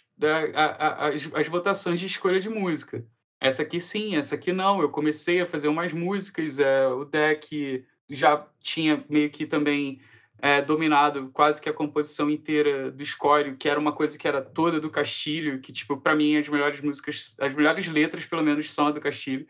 a, a, as, as votações de escolha de música essa aqui sim, essa aqui não. Eu comecei a fazer umas músicas, é, o deck já tinha meio que também é, dominado quase que a composição inteira do Escório, que era uma coisa que era toda do Castilho, que, tipo, para mim as melhores músicas, as melhores letras, pelo menos, são a do Castilho.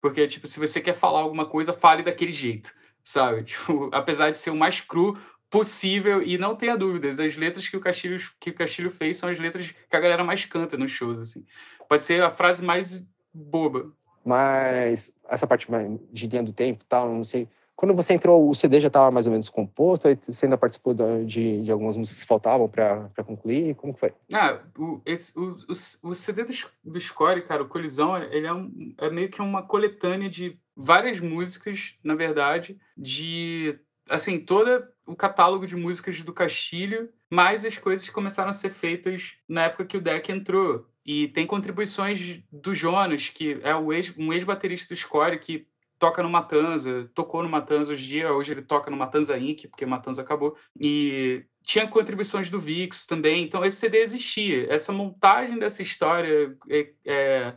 Porque, tipo, se você quer falar alguma coisa, fale daquele jeito, sabe? [LAUGHS] Tipo, apesar de ser o mais cru possível, e não tenha dúvidas, as letras que o Castilho, que o Castilho fez são as letras que a galera mais canta nos shows, assim. Pode ser a frase mais boba. Mas essa parte de linha do tempo tal, não sei. Quando você entrou, o CD já estava mais ou menos composto? Você ainda participou de, de algumas músicas que faltavam para concluir? Como foi? Ah, o, esse, o, o, o CD do, do Score, cara, o Colisão, ele é, um, é meio que uma coletânea de várias músicas, na verdade, de assim, todo o catálogo de músicas do Castilho, mais as coisas que começaram a ser feitas na época que o Deck entrou. E tem contribuições do Jonas, que é ex, um ex-baterista do Score, que toca no Matanza, tocou no Matanza hoje dia, hoje ele toca no Matanza Inc., porque Matanza acabou. E tinha contribuições do Vix também, então esse CD existia. Essa montagem dessa história é, é,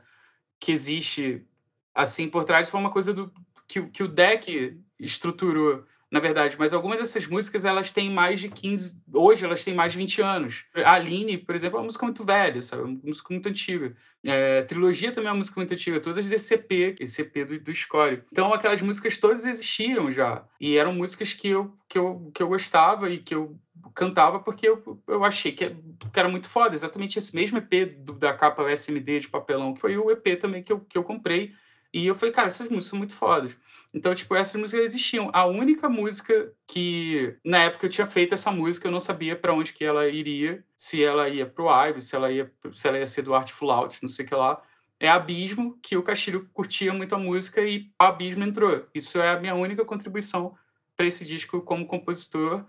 que existe assim por trás foi uma coisa do, que, que o Deck estruturou na verdade, mas algumas dessas músicas elas têm mais de 15, hoje elas têm mais de 20 anos. A Aline, por exemplo, é uma música muito velha, sabe? Uma música muito antiga. É, Trilogia também é uma música muito antiga, todas EP, esse EP do, do Score. Então aquelas músicas todas existiam já. E eram músicas que eu, que eu, que eu gostava e que eu cantava porque eu, eu achei que, que era muito foda. Exatamente esse mesmo EP do, da capa SMD de papelão, que foi o EP também que eu, que eu comprei. E eu falei, cara, essas músicas são muito fodas. Então, tipo, essas músicas existiam. A única música que, na época, eu tinha feito essa música, eu não sabia para onde que ela iria, se ela ia pro Ive, se ela ia, se ela ia ser do Artful Out, não sei o que lá. É Abismo, que o Castilho curtia muito a música e Abismo entrou. Isso é a minha única contribuição para esse disco como compositor.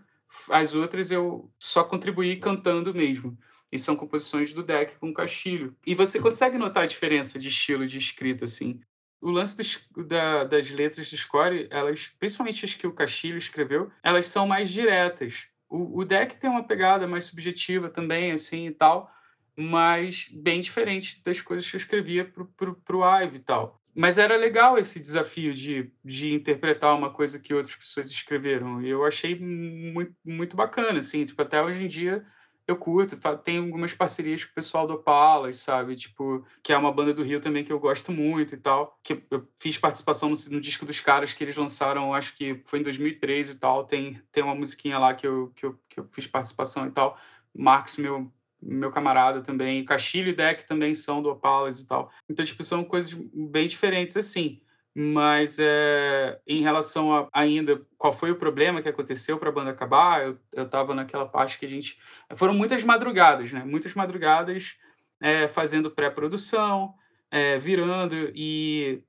As outras eu só contribuí cantando mesmo. E são composições do deck com Castilho. E você consegue notar a diferença de estilo de escrita, assim o lance dos, da, das letras do score, elas, principalmente as que o Castilho escreveu, elas são mais diretas. O, o deck tem uma pegada mais subjetiva também, assim e tal, mas bem diferente das coisas que eu escrevia pro, pro, pro Ive e tal. Mas era legal esse desafio de, de interpretar uma coisa que outras pessoas escreveram. E eu achei muito, muito bacana, assim. Tipo, até hoje em dia eu curto. Tem algumas parcerias com o pessoal do Opalas, sabe? Tipo, que é uma banda do Rio também que eu gosto muito e tal. Que eu fiz participação no, no disco dos caras que eles lançaram, acho que foi em 2013 e tal. Tem, tem uma musiquinha lá que eu, que, eu, que eu fiz participação e tal. Marx, meu, meu camarada também, Castilho e Deck também são do Opalas e tal. Então, tipo, são coisas bem diferentes assim. Mas é, em relação a ainda qual foi o problema que aconteceu para a banda acabar, eu, eu tava naquela parte que a gente. Foram muitas madrugadas, né? Muitas madrugadas é, fazendo pré-produção, é, virando, e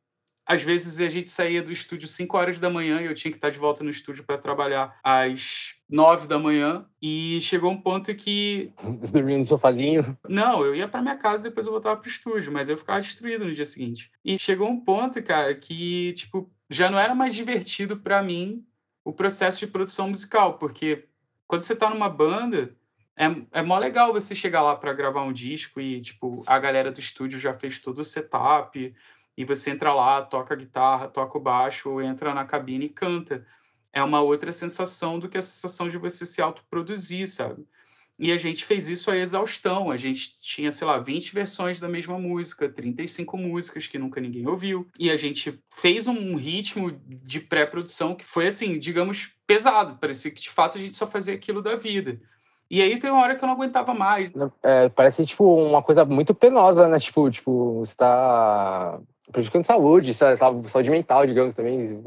às vezes a gente saía do estúdio 5 horas da manhã e eu tinha que estar de volta no estúdio para trabalhar às 9 da manhã. E chegou um ponto que. Você dormia no sofazinho? Não, eu ia para minha casa e depois eu voltava pro estúdio, mas eu ficava destruído no dia seguinte. E chegou um ponto, cara, que, tipo, já não era mais divertido para mim o processo de produção musical, porque quando você tá numa banda. É, é mó legal você chegar lá para gravar um disco e, tipo, a galera do estúdio já fez todo o setup, e você entra lá, toca a guitarra, toca o baixo, ou entra na cabine e canta. É uma outra sensação do que a sensação de você se autoproduzir, sabe? E a gente fez isso a exaustão. A gente tinha, sei lá, 20 versões da mesma música, 35 músicas que nunca ninguém ouviu. E a gente fez um ritmo de pré-produção que foi, assim, digamos, pesado. Parecia que, de fato, a gente só fazia aquilo da vida. E aí tem uma hora que eu não aguentava mais. É, parece, tipo, uma coisa muito penosa, né? Tipo, tipo você tá prejudicando saúde, saúde mental, digamos, também.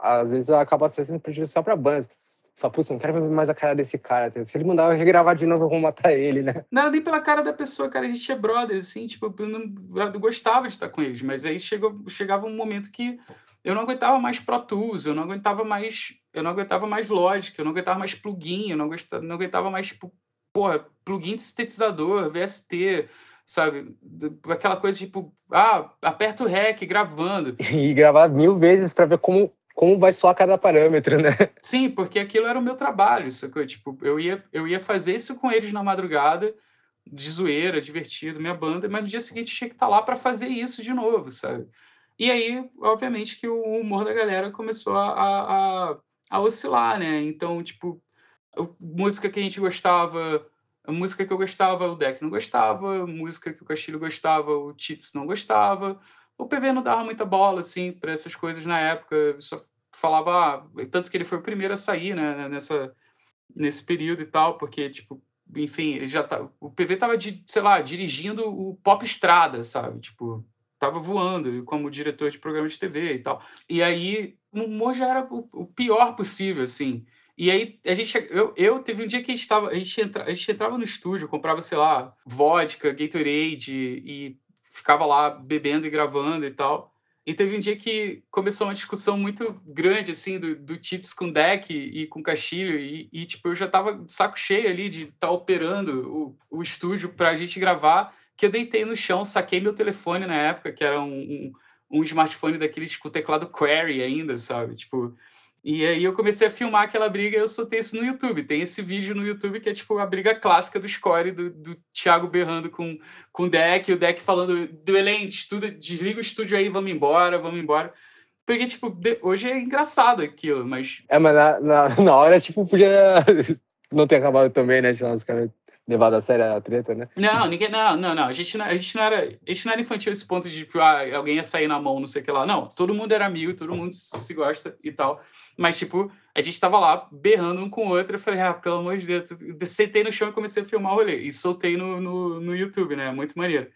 Às vezes acaba sendo prejudicial para bandas. Só, putz, não quero ver mais a cara desse cara. Se ele mandar eu regravar de novo, eu vou matar ele, né? Não nem pela cara da pessoa, cara. A gente é brother, assim, tipo, eu, não, eu gostava de estar com eles, mas aí chegou, chegava um momento que eu não aguentava mais Pro Tools, eu não aguentava mais, eu não aguentava mais Logic, eu não aguentava mais plugin, eu não, aguentava, não aguentava mais, tipo, porra, plugin de sintetizador, VST, sabe? Aquela coisa tipo, ah, aperta o REC gravando. [LAUGHS] E gravar mil vezes para ver como, como vai soar cada parâmetro, né? [LAUGHS] Sim, porque aquilo era o meu trabalho, sacou? Tipo, eu ia, eu ia fazer isso com eles na madrugada, de zoeira, divertido, minha banda, mas no dia seguinte tinha que estar tá lá para fazer isso de novo, sabe? E aí, obviamente, que o humor da galera começou a, a, a oscilar, né? Então, tipo, música que a gente gostava a música que eu gostava, o Deck não gostava, a música que o Castilho gostava, o Tits não gostava. O PV não dava muita bola, assim, para essas coisas na época. Só falava, ah, tanto que ele foi o primeiro a sair, né, nessa, nesse período e tal, porque, tipo, enfim, ele já tá, o PV tava, de, sei lá, dirigindo o Pop Estrada, sabe? Tipo, tava voando como diretor de programa de TV e tal. E aí, o humor já era o, o pior possível, assim. E aí, a gente, eu, eu teve um dia que a gente, tava, a, gente entra, a gente entrava no estúdio, comprava, sei lá, vodka, Gatorade e ficava lá bebendo e gravando e tal. E teve um dia que começou uma discussão muito grande, assim, do, do Tits com Deck e com Castilho. E, e, tipo, eu já tava saco cheio ali de estar tá operando o, o estúdio pra gente gravar, que eu deitei no chão, saquei meu telefone na época, que era um, um, um smartphone daqueles com teclado Query ainda, sabe? Tipo, e aí eu comecei a filmar aquela briga e eu soltei isso no YouTube. Tem esse vídeo no YouTube que é tipo a briga clássica do score, do, do Thiago berrando com, com o deck, o deck falando, do Elen, estuda, desliga o estúdio aí, vamos embora, vamos embora. Porque, tipo, de, hoje é engraçado aquilo, mas. É, mas na, na, [LAUGHS] na hora, tipo, podia [LAUGHS] não ter acabado também, né? Os caras levado a sério a treta, né? Não, ninguém. Não, não, não. A gente não, a gente não era. A gente não era infantil esse ponto de tipo, ah, alguém ia sair na mão, não sei o que lá. Não, todo mundo era amigo, todo mundo se gosta e tal. Mas, tipo, a gente tava lá berrando um com o outro. Eu falei, ah, pelo amor de Deus. Eu sentei no chão e comecei a filmar o rolê. E soltei no, no, no YouTube, né? Muito maneiro.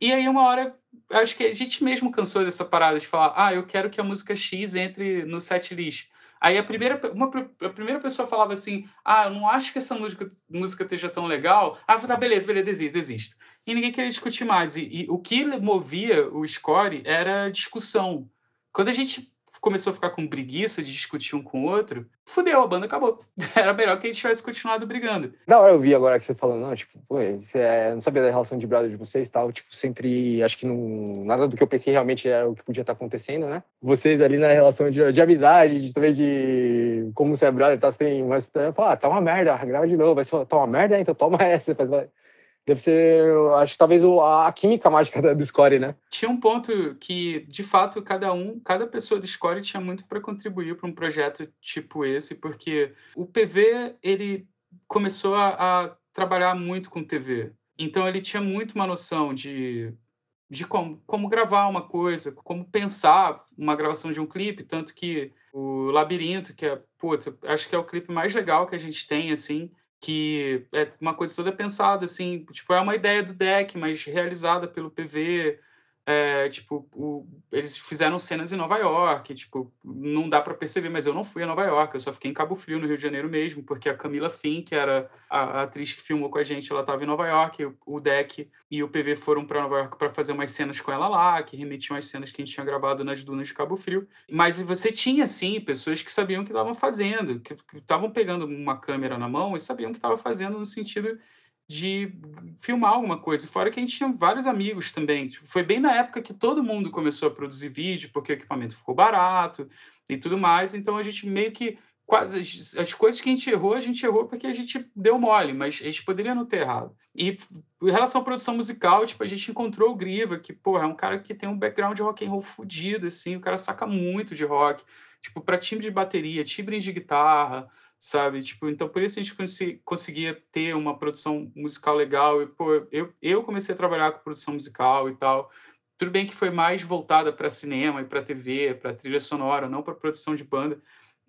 E aí, uma hora, acho que a gente mesmo cansou dessa parada de falar, ah, eu quero que a música X entre no set list. Aí a primeira, uma, a primeira pessoa falava assim: Ah, eu não acho que essa música, música esteja tão legal. Ah, tá, beleza, beleza, desisto, desisto. E ninguém queria discutir mais. E, e o que movia o score era discussão. Quando a gente começou a ficar com preguiça de discutir um com o outro, fudeu, a banda acabou. [LAUGHS] Era melhor que a gente tivesse continuado brigando. Da hora eu vi agora que você falou, não, tipo, pô, você é, não sabia da relação de brother de vocês e tal, tipo, sempre, acho que não, nada do que eu pensei realmente era o que podia estar acontecendo, né? Vocês ali na relação de, de amizade, de, também de como você é brother e tal, você tem mais, ah, tá uma merda, grava de novo, vai tá uma merda, então toma [LAUGHS] essa, faz, Deve ser, acho, talvez a química mágica da- do score, né? Tinha um ponto que, de fato, cada um, cada pessoa do Score tinha muito para contribuir para um projeto tipo esse, porque o PV, ele começou a, a trabalhar muito com TV. Então, ele tinha muito uma noção de, de como, como gravar uma coisa, como pensar uma gravação de um clipe, tanto que o Labirinto, que é, puta, acho que é o clipe mais legal que a gente tem, assim, que é uma coisa toda pensada, assim, tipo, é uma ideia do deck, mas realizada pelo PV, é, tipo, o- eles fizeram cenas em Nova York, tipo, não dá pra perceber, mas eu não fui a Nova York, eu só fiquei em Cabo Frio, no Rio de Janeiro mesmo, porque a Camila Finn, que era a, a atriz que filmou com a gente, ela estava em Nova York, o, o Deck e o PV foram para Nova York para fazer umas cenas com ela lá, que remetiam às cenas que a gente tinha gravado nas dunas de Cabo Frio. Mas você tinha, sim, pessoas que sabiam o que estavam fazendo, que que estavam pegando uma câmera na mão e sabiam o que estavam fazendo no sentido de filmar alguma coisa. Fora que a gente tinha vários amigos também. Tipo, foi bem na época que todo mundo começou a produzir vídeo, porque o equipamento ficou barato e tudo mais. Então a gente meio que. Quase, as, as coisas que a gente errou, a gente errou porque a gente deu mole, mas a gente poderia não ter errado. E em relação à produção musical, tipo, a gente encontrou o Griva, que, porra, é um cara que tem um background de rock and roll fudido, assim, o cara saca muito de rock. Tipo, para timbre de bateria, timbre de guitarra, sabe? Tipo, então por isso a gente conseguia ter uma produção musical legal. E, pô, eu, eu comecei a trabalhar com produção musical e tal. Tudo bem que foi mais voltada para cinema e para TV, para trilha sonora, não para produção de banda,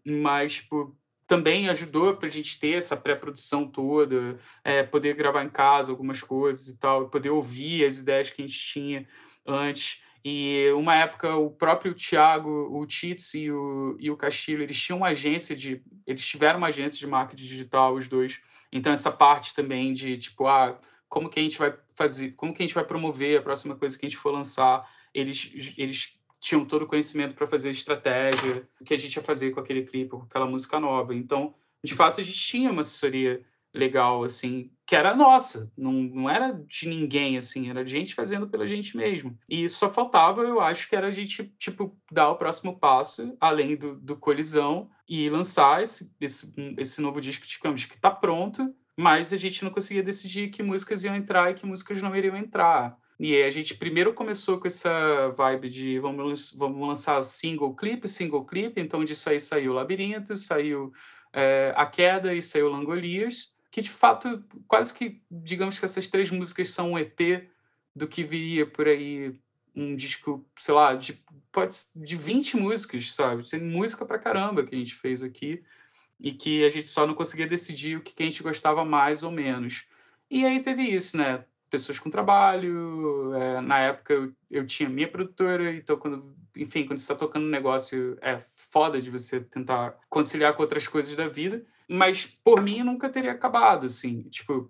mas tipo, também ajudou para a gente ter essa pré-produção toda, é, poder gravar em casa algumas coisas e tal, poder ouvir as ideias que a gente tinha antes. E uma época o próprio Thiago, o Tits e o, e o Castilho, eles tinham uma agência de. Eles tiveram uma agência de marketing digital, os dois. Então, essa parte também de tipo, ah, como que a gente vai fazer, como que a gente vai promover a próxima coisa que a gente for lançar, eles, eles tinham todo o conhecimento para fazer estratégia, o que a gente ia fazer com aquele clipe, com aquela música nova. Então, de fato, a gente tinha uma assessoria legal, assim, que era nossa, não, não era de ninguém, assim, era de gente fazendo pela gente mesmo. E só faltava, eu acho, que era a gente, tipo, dar o próximo passo, além do, do Colisão, e lançar esse, esse, esse novo disco, digamos, que está pronto, mas a gente não conseguia decidir que músicas iam entrar e que músicas não iriam entrar. E aí a gente primeiro começou com essa vibe de vamos, vamos lançar single clipe, single clipe, então disso aí saiu Labirinto, saiu é, A Queda e saiu Langoliers, que de fato, quase que, digamos que essas três músicas são um EP do que viria por aí um disco, sei lá, de, pode, de 20 músicas, sabe? Tem música pra caramba que a gente fez aqui e que a gente só não conseguia decidir o que, que a gente gostava mais ou menos. E aí teve isso, né? Pessoas com trabalho, é, na época eu, eu tinha minha produtora, então quando, enfim, quando você está tocando um negócio, é foda de você tentar conciliar com outras coisas da vida, mas por mim nunca teria acabado, assim, tipo,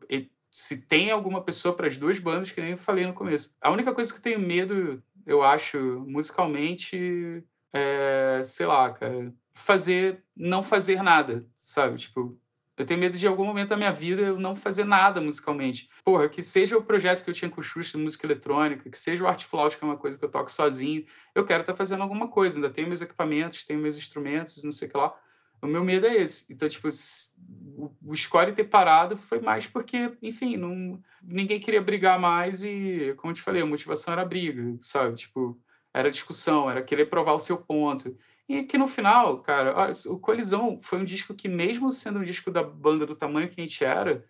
se tem alguma pessoa para as duas bandas, que nem eu falei no começo. A única coisa que eu tenho medo, eu acho, musicalmente, é, sei lá, cara, fazer, não fazer nada, sabe? Tipo, eu tenho medo de algum momento da minha vida eu não fazer nada musicalmente. Porra, que seja o projeto que eu tinha com o Xuxa música eletrônica, que seja o Art Flaut, que é uma coisa que eu toco sozinho, eu quero estar tá fazendo alguma coisa. Ainda tenho meus equipamentos, tenho meus instrumentos, não sei o que lá. O meu medo é esse. Então, tipo, o, score ter parado foi mais porque, enfim, não, ninguém queria brigar mais e, como eu te falei, a motivação era briga, sabe? Tipo, era discussão, era querer provar o seu ponto. E que no final, cara, olha, o Colisão foi um disco que, mesmo sendo um disco da banda do tamanho que a gente era,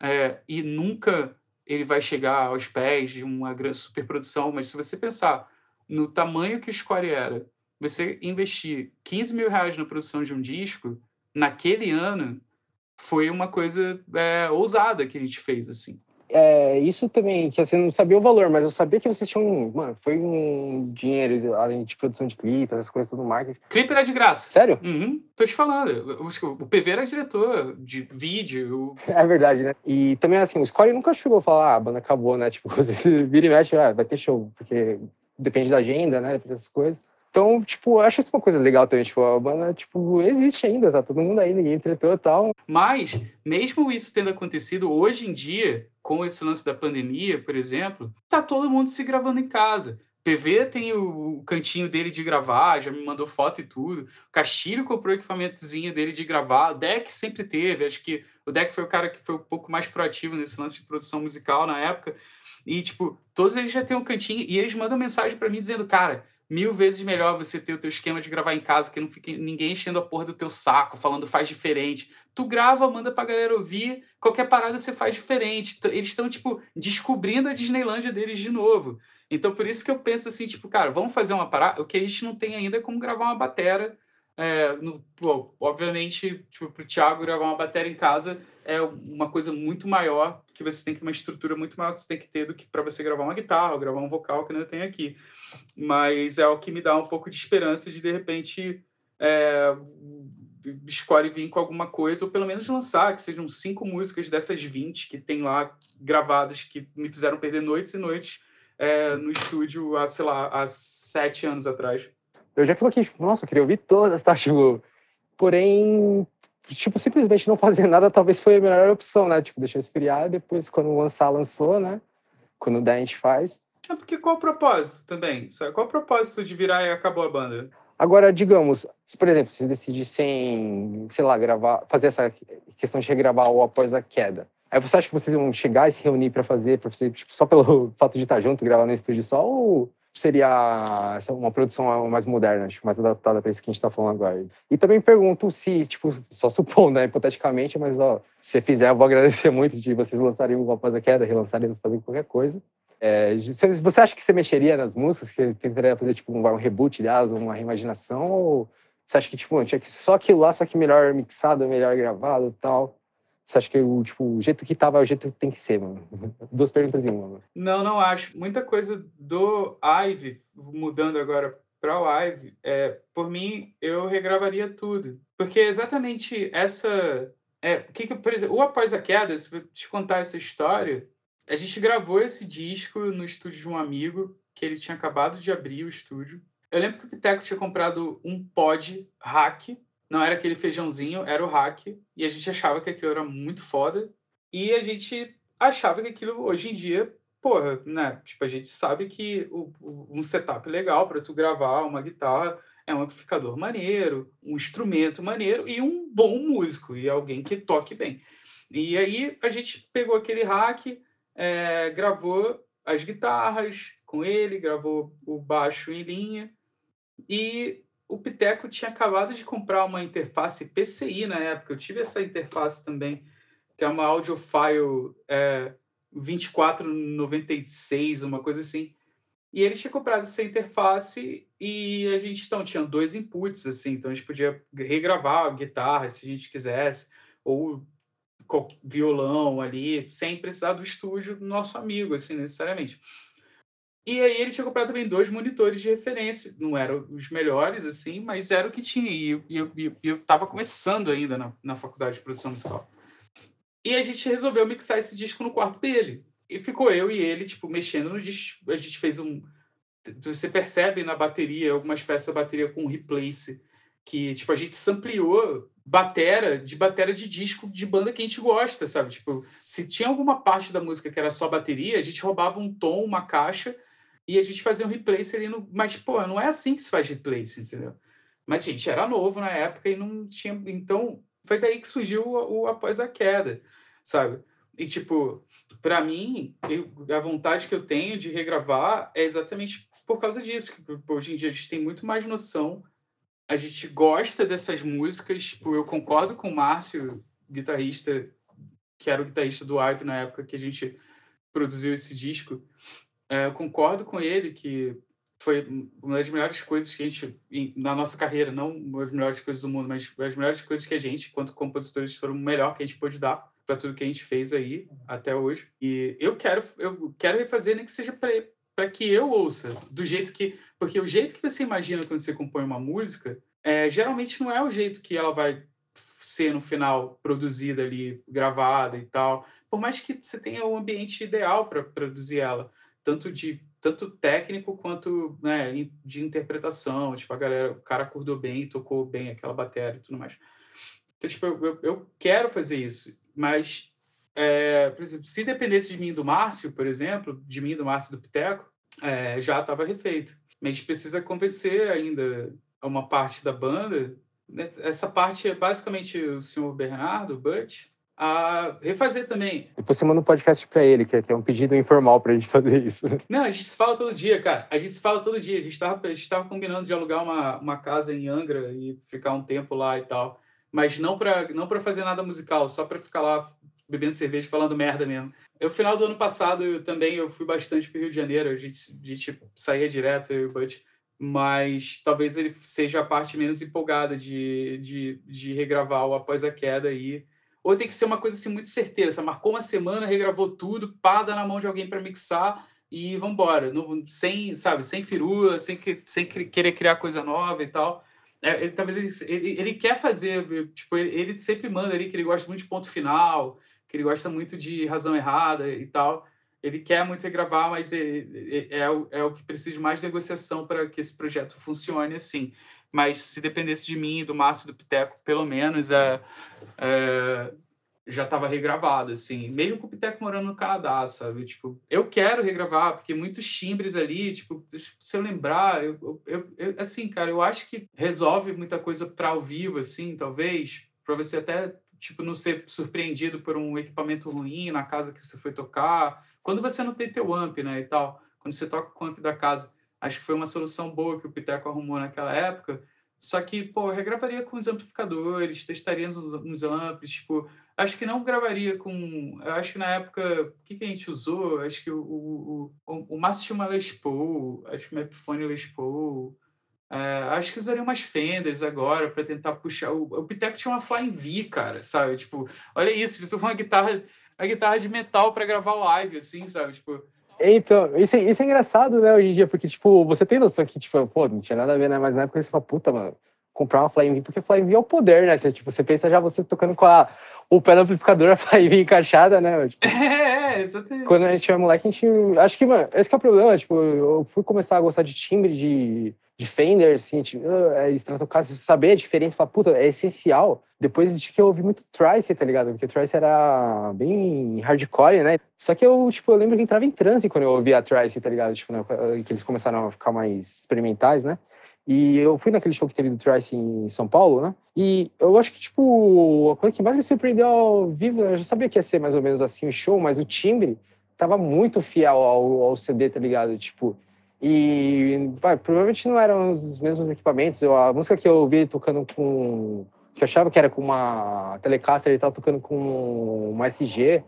é, e nunca ele vai chegar aos pés de uma grande superprodução, mas se você pensar no tamanho que o Score era, você investir 15 mil reais na produção de um disco, naquele ano, foi uma coisa é, ousada que a gente fez, assim. É, isso também, que assim, não sabia o valor, mas eu sabia que vocês tinham. Mano, foi um dinheiro, além de produção de clipe, essas coisas, tudo marketing. Clipe era de graça. Sério? Uhum, tô te falando. O, o PV era diretor de vídeo. [LAUGHS] É verdade, né? E também, assim, o Score nunca chegou a falar, ah, a banda acabou, né? [LAUGHS] Tipo, você vira e mexe, ah, vai ter show, porque depende da agenda, né? Dessas coisas. Então, tipo, eu acho isso uma coisa legal também. Tipo, a banda, tipo, existe ainda, tá todo mundo aí, ninguém tretou e tal. Mas, mesmo isso tendo acontecido, hoje em dia, com esse lance da pandemia, por exemplo, tá todo mundo se gravando em casa. PV tem o, cantinho dele de gravar, já me mandou foto e tudo. O Castilho comprou o equipamentozinho dele de gravar. O Deck sempre teve. Acho que o Deck foi o cara que foi um pouco mais proativo nesse lance de produção musical na época. E, tipo, todos eles já têm um cantinho e eles mandam mensagem para mim dizendo, cara, mil vezes melhor você ter o teu esquema de gravar em casa, que não fique ninguém enchendo a porra do teu saco, falando faz diferente. Tu grava, manda pra galera ouvir, qualquer parada você faz diferente. Eles estão, tipo, descobrindo a Disneylândia deles de novo. Então, por isso que eu penso assim, tipo, cara, vamos fazer uma parada. O que a gente não tem ainda é como gravar uma batera. É, no, pô, obviamente, tipo, pro Thiago gravar uma bateria em casa é uma coisa muito maior, que você tem que ter uma estrutura muito maior que você tem que ter do que para você gravar uma guitarra gravar um vocal que eu tenho aqui. Mas é o que me dá um pouco de esperança de, de repente, é, Score vir com alguma coisa, ou pelo menos lançar, que sejam cinco músicas dessas 20 que tem lá gravadas, que me fizeram perder noites e noites é, no estúdio há, sei lá, há sete anos atrás. Eu já falei que, nossa, eu queria ouvir todas, tá? Tipo, porém, tipo, simplesmente não fazer nada talvez foi a melhor opção, né? Tipo, deixar esfriar, depois quando lançar, lançou, né? Quando der, a gente faz. É porque qual o propósito também? Qual o propósito de virar e acabou a banda? Agora, digamos, se, por exemplo, você decidissem, sei lá, gravar, fazer essa questão de regravar o após a queda, Aí você acha que vocês vão chegar e se reunir para fazer, para fazer tipo, só pelo [LAUGHS] fato de estar junto, gravar no estúdio só, ou seria uma produção mais moderna, tipo, mais adaptada para isso que a gente está falando agora? E também pergunto se, tipo, só supondo, né, hipoteticamente, mas ó, se você fizer, eu vou agradecer muito de vocês lançarem o Após a Queda, relançarem, fazer qualquer coisa. É, você acha que você mexeria nas músicas, que tentaria fazer tipo um, um reboot delas, uma reimaginação, ou você acha que tipo, tinha que só aquilo lá, só que melhor mixado, melhor gravado tal? Você acha que o, tipo, o jeito que tava é o jeito que tem que ser, mano? [LAUGHS] Duas perguntas em uma. Mano. Não, não acho. Muita coisa do Ive, mudando agora para o Ive, é, por mim, eu regravaria tudo. Porque exatamente essa. É, que, que por exemplo, o Após a Queda, se eu te contar essa história, a gente gravou esse disco no estúdio de um amigo, que ele tinha acabado de abrir o estúdio. Eu lembro que o Piteco tinha comprado um pod hack não era aquele feijãozinho, era o hack. E a gente achava que aquilo era muito foda. E a gente achava que aquilo, hoje em dia, porra, né? Tipo, a gente sabe que o, o, um setup legal para tu gravar uma guitarra é um amplificador maneiro, um instrumento maneiro e um bom músico, e alguém que toque bem. E aí a gente pegou aquele hack, é, gravou as guitarras com ele, gravou o baixo em linha, e o Piteco tinha acabado de comprar uma interface PCI na época. Eu tive essa interface também, que é uma audiophile é, 2496, uma coisa assim. E ele tinha comprado essa interface e a gente então tinha dois inputs assim, então a gente podia regravar a guitarra se a gente quisesse ou violão ali, sem precisar do estúdio do nosso amigo assim necessariamente. E aí ele tinha comprado também dois monitores de referência. Não eram os melhores, assim, mas era o que tinha. E eu, eu, eu tava começando ainda na, na faculdade de produção musical. E a gente resolveu mixar esse disco no quarto dele. E ficou eu e ele, tipo, mexendo no disco. A gente fez um. Você percebe na bateria, algumas peças da bateria com replace, que, tipo, a gente sampleou batera de batera de disco de banda que a gente gosta, sabe? Tipo, se tinha alguma parte da música que era só bateria, a gente roubava um tom, uma caixa e a gente fazia um replace ali no. Mas, pô, não é assim que se faz replace, entendeu? Mas, gente, era novo na época e não tinha. Então, foi daí que surgiu o, o Após a Queda, sabe? E, tipo, para mim, eu, a vontade que eu tenho de regravar é exatamente por causa disso. Hoje em dia a gente tem muito mais noção, a gente gosta dessas músicas. Tipo, eu concordo com o Márcio, guitarrista, que era o guitarrista do Ive na época que a gente produziu esse disco. É, eu concordo com ele que foi uma das melhores coisas que a gente, na nossa carreira, não as melhores coisas do mundo, mas as melhores coisas que a gente, enquanto compositores, foram o melhor que a gente pôde dar para tudo que a gente fez aí até hoje. E eu quero, eu quero refazer, nem que seja para que eu ouça, do jeito que. Porque o jeito que você imagina quando você compõe uma música, é, geralmente não é o jeito que ela vai ser no final produzida ali, gravada e tal. Por mais que você tenha o ambiente ideal para produzir ela tanto de tanto técnico quanto né, de interpretação. Tipo, a galera, o cara acordou bem, tocou bem aquela bateria e tudo mais. Então, tipo, eu, eu quero fazer isso, mas, é, por exemplo, se dependesse de mim do Márcio, por exemplo, de mim do Márcio do Piteco, é, já estava refeito. Mas a gente precisa convencer ainda uma parte da banda. Né? Essa parte é basicamente o senhor Bernardo, Butch, a refazer também. Depois você manda um podcast para ele, que é, que é um pedido informal para a gente [LAUGHS] fazer isso. Não, a gente se fala todo dia, cara. A gente se fala todo dia. A gente estava a gente tava combinando de alugar uma, uma casa em Angra e ficar um tempo lá e tal. Mas não para não fazer nada musical, só para ficar lá bebendo cerveja falando merda mesmo. No final do ano passado eu também eu fui bastante para o Rio de Janeiro. A gente, a gente saía direto, eu e o Butch mas talvez ele seja a parte menos empolgada de, de, de regravar o Após a Queda aí. Ou tem que ser uma coisa assim muito certeira. Você marcou uma semana, regravou tudo, pá, dá na mão de alguém para mixar e vambora. Não, sem, sabe, sem firula, sem, que, sem querer criar coisa nova e tal. É, ele, talvez ele, ele, quer fazer, tipo, ele, ele sempre manda ali que ele gosta muito de ponto final, que ele gosta muito de razão errada e tal ele quer muito regravar, mas é, é, é, o, é o que precisa de mais negociação para que esse projeto funcione assim. Mas se dependesse de mim, do Márcio do Piteco, pelo menos é, é já estava regravado, assim. Mesmo com o Piteco morando no Canadá, sabe? Tipo, eu quero regravar, porque muitos timbres ali, tipo, se eu lembrar, eu, eu, eu assim, cara, eu acho que resolve muita coisa para ao vivo, assim, talvez, para você até tipo não ser surpreendido por um equipamento ruim na casa que você foi tocar quando você não tem teu amp, né, e tal, quando você toca com o amp da casa, acho que foi uma solução boa que o Piteco arrumou naquela época. Só que, pô, eu regravaria com os amplificadores, testaria nos, nos amps, tipo, acho que não gravaria com. Eu acho que na época, o que, que a gente usou? Acho que o, o, o, o Márcio tinha uma Les Paul, acho que uma Epiphone Les Paul. É, acho que usaria umas Fenders agora para tentar puxar. O, o Piteco tinha uma Flying V, cara, sabe? Tipo, olha isso, você uma guitarra a guitarra de metal para gravar live, assim, sabe? Tipo. Então, isso, é, isso é engraçado, né, hoje em dia, porque, tipo, você tem noção que, tipo, pô, não tinha nada a ver, né? Mas na época você fala, puta, mano, comprar uma Flying V, porque Flying V é o poder, né? Você, tipo, você pensa já você tocando com a, o pé do amplificador, [LAUGHS] a Flying V encaixada, né? Tipo, [LAUGHS] é, exatamente. Quando a gente era moleque, a gente. Acho que, mano, esse que é o problema, tipo, eu fui começar a gostar de timbre, de de Fender, assim, tipo, uh, Stratocaster, saber a diferença, falar, puta, é essencial. Depois de que eu ouvi muito Trice, tá ligado? Porque Trice era bem hardcore, né? Só que eu, tipo, eu lembro que entrava em transe quando eu ouvia a Trice, tá ligado? Tipo, né? que eles começaram a ficar mais experimentais, né? E eu fui naquele show que teve do Trice em São Paulo, né? E eu acho que, tipo, a coisa que mais me surpreendeu ao vivo, eu já sabia que ia ser mais ou menos assim o show, mas o timbre tava muito fiel ao, ao CD, tá ligado? Tipo, e vai, provavelmente não eram os mesmos equipamentos. Eu, a música que eu ouvi tocando com. que eu achava que era com uma Telecaster, ele tava tocando com uma SG.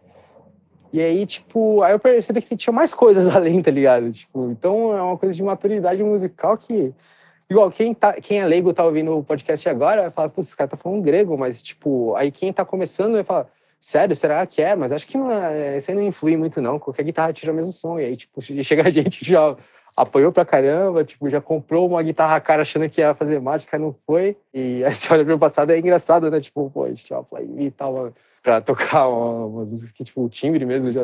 E aí, tipo, aí eu percebi que tinha mais coisas [LAUGHS] além, tá ligado? Tipo, então é uma coisa de maturidade musical que. Igual, quem, tá, quem é leigo tá ouvindo o podcast agora vai falar, putz, esse cara tá falando grego, mas, tipo, aí quem tá começando vai falar, sério, será que é? Mas acho que não é, isso aí não influi muito, não. Qualquer guitarra tira o mesmo som. E aí, tipo, [LAUGHS] chega a gente já apoiou pra caramba, tipo, já comprou uma guitarra cara achando que ia fazer mágica, não foi. E [LAUGHS] aí você olha pro passado, é engraçado, né? Tipo, pô, a gente Fly e tal, pra tocar uma, música que, tipo, o timbre mesmo já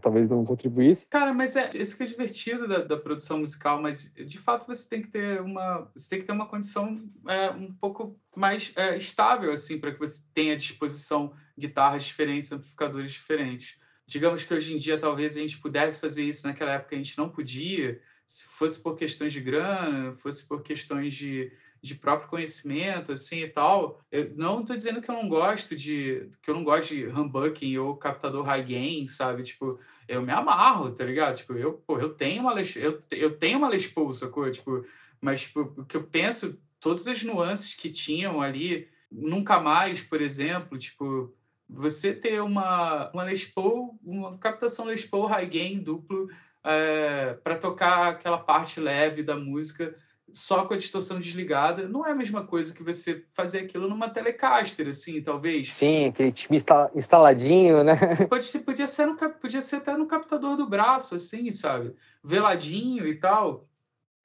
talvez não contribuísse. Cara, mas é isso que é divertido da, da, produção musical, mas de fato você tem que ter uma, você tem que ter uma condição é, um pouco mais é, estável, assim, para que você tenha à disposição guitarras diferentes, amplificadores diferentes. Digamos que hoje em dia talvez a gente pudesse fazer isso, naquela época a gente não podia, se fosse por questões de grana, fosse por questões de, de próprio conhecimento, assim e tal. Eu não estou dizendo que eu não gosto de que eu não gosto de humbucking ou captador high gain, sabe? Tipo, eu me amarro, tá ligado? Tipo, eu, eu tenho uma Les, eu, eu tenho uma Les Paul, sacou? Tipo, mas tipo, o que eu penso, todas as nuances que tinham ali, nunca mais, por exemplo, tipo, você ter uma, uma Les Paul, uma captação Les Paul high gain duplo é, para tocar aquela parte leve da música só com a distorção desligada, não é a mesma coisa que você fazer aquilo numa Telecaster, assim, talvez. Sim, aquele time instaladinho, né? [LAUGHS] Pode ser, podia, ser no, podia ser até no captador do braço, assim, sabe? Veladinho e tal,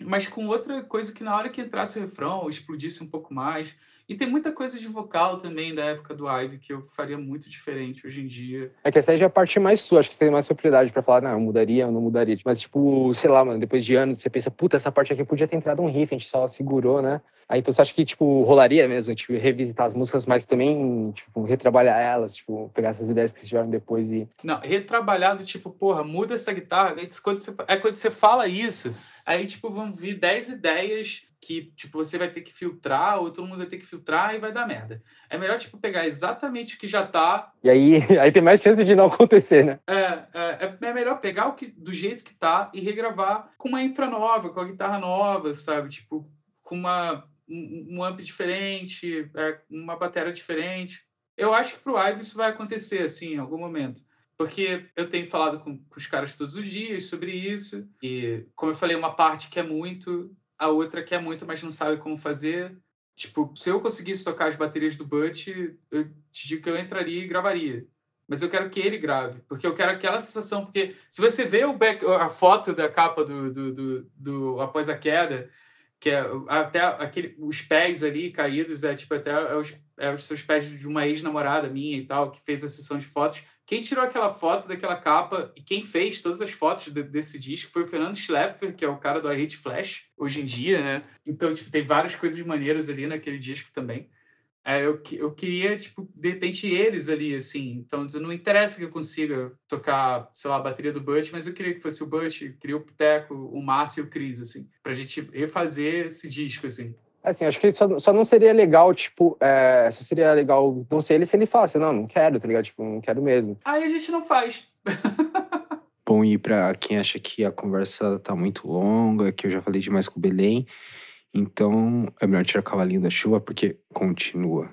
mas com outra coisa que na hora que entrasse o refrão, explodisse um pouco mais. E tem muita coisa de vocal também da época do Ivy que eu faria muito diferente hoje em dia. É que essa aí já é a parte mais sua, acho que você tem mais propriedade pra falar, não, eu mudaria, eu não mudaria. Mas, tipo, sei lá, mano, depois de anos, você pensa, puta, essa parte aqui podia ter entrado um riff, a gente só segurou, né? Aí então você acha que, tipo, rolaria mesmo, tipo, revisitar as músicas, mas também, tipo, retrabalhar elas, tipo, pegar essas ideias que tiveram depois e. Não, retrabalhado, tipo, porra, muda essa guitarra. Aí, quando você, é quando você fala isso, aí, tipo, vão vir 10 ideias que, tipo, você vai ter que filtrar, ou todo mundo vai ter que filtrar e vai dar merda. É melhor, tipo, pegar exatamente o que já tá. E aí, [LAUGHS] aí tem mais chance de não acontecer, né? É, é, é melhor pegar o que, do jeito que tá e regravar com uma infra nova, com a guitarra nova, sabe? Tipo, com uma, um, um amp diferente, é, uma bateria diferente. Eu acho que pro Ive isso vai acontecer, assim, em algum momento. Porque eu tenho falado com, com os caras todos os dias sobre isso. E, como eu falei, uma parte que é muito, a outra quer muito, mas não sabe como fazer. Tipo, se eu conseguisse tocar as baterias do Butch, eu te digo que eu entraria e gravaria. Mas eu quero que ele grave, porque eu quero aquela sensação. Porque se você vê o back, a foto da capa do, do, do, do Após a Queda, que é até aquele, os pés ali caídos, é tipo até é os, é os seus pés de uma ex-namorada minha e tal, que fez a sessão de fotos. Quem tirou aquela foto daquela capa e quem fez todas as fotos de, desse disco foi o Fernando Schlepfer, que é o cara do I Hate Flash, hoje em dia, né? Então, tipo, tem várias coisas maneiras ali naquele disco também. É, eu, eu queria, tipo, de repente, eles ali, assim. Então, não interessa que eu consiga tocar, sei lá, a bateria do Butch, mas eu queria que fosse o Butch, queria o Piteco, o Márcio e o Cris, assim, pra gente refazer esse disco, assim. Assim, acho que só, só não seria legal, tipo, é, só seria legal não ser ele se ele falasse, não, não quero, tá ligado? Tipo, não quero mesmo. Aí a gente não faz. [LAUGHS] Bom, e pra quem acha que a conversa tá muito longa, que eu já falei demais com o Belém, então é melhor tirar o cavalinho da chuva, porque continua.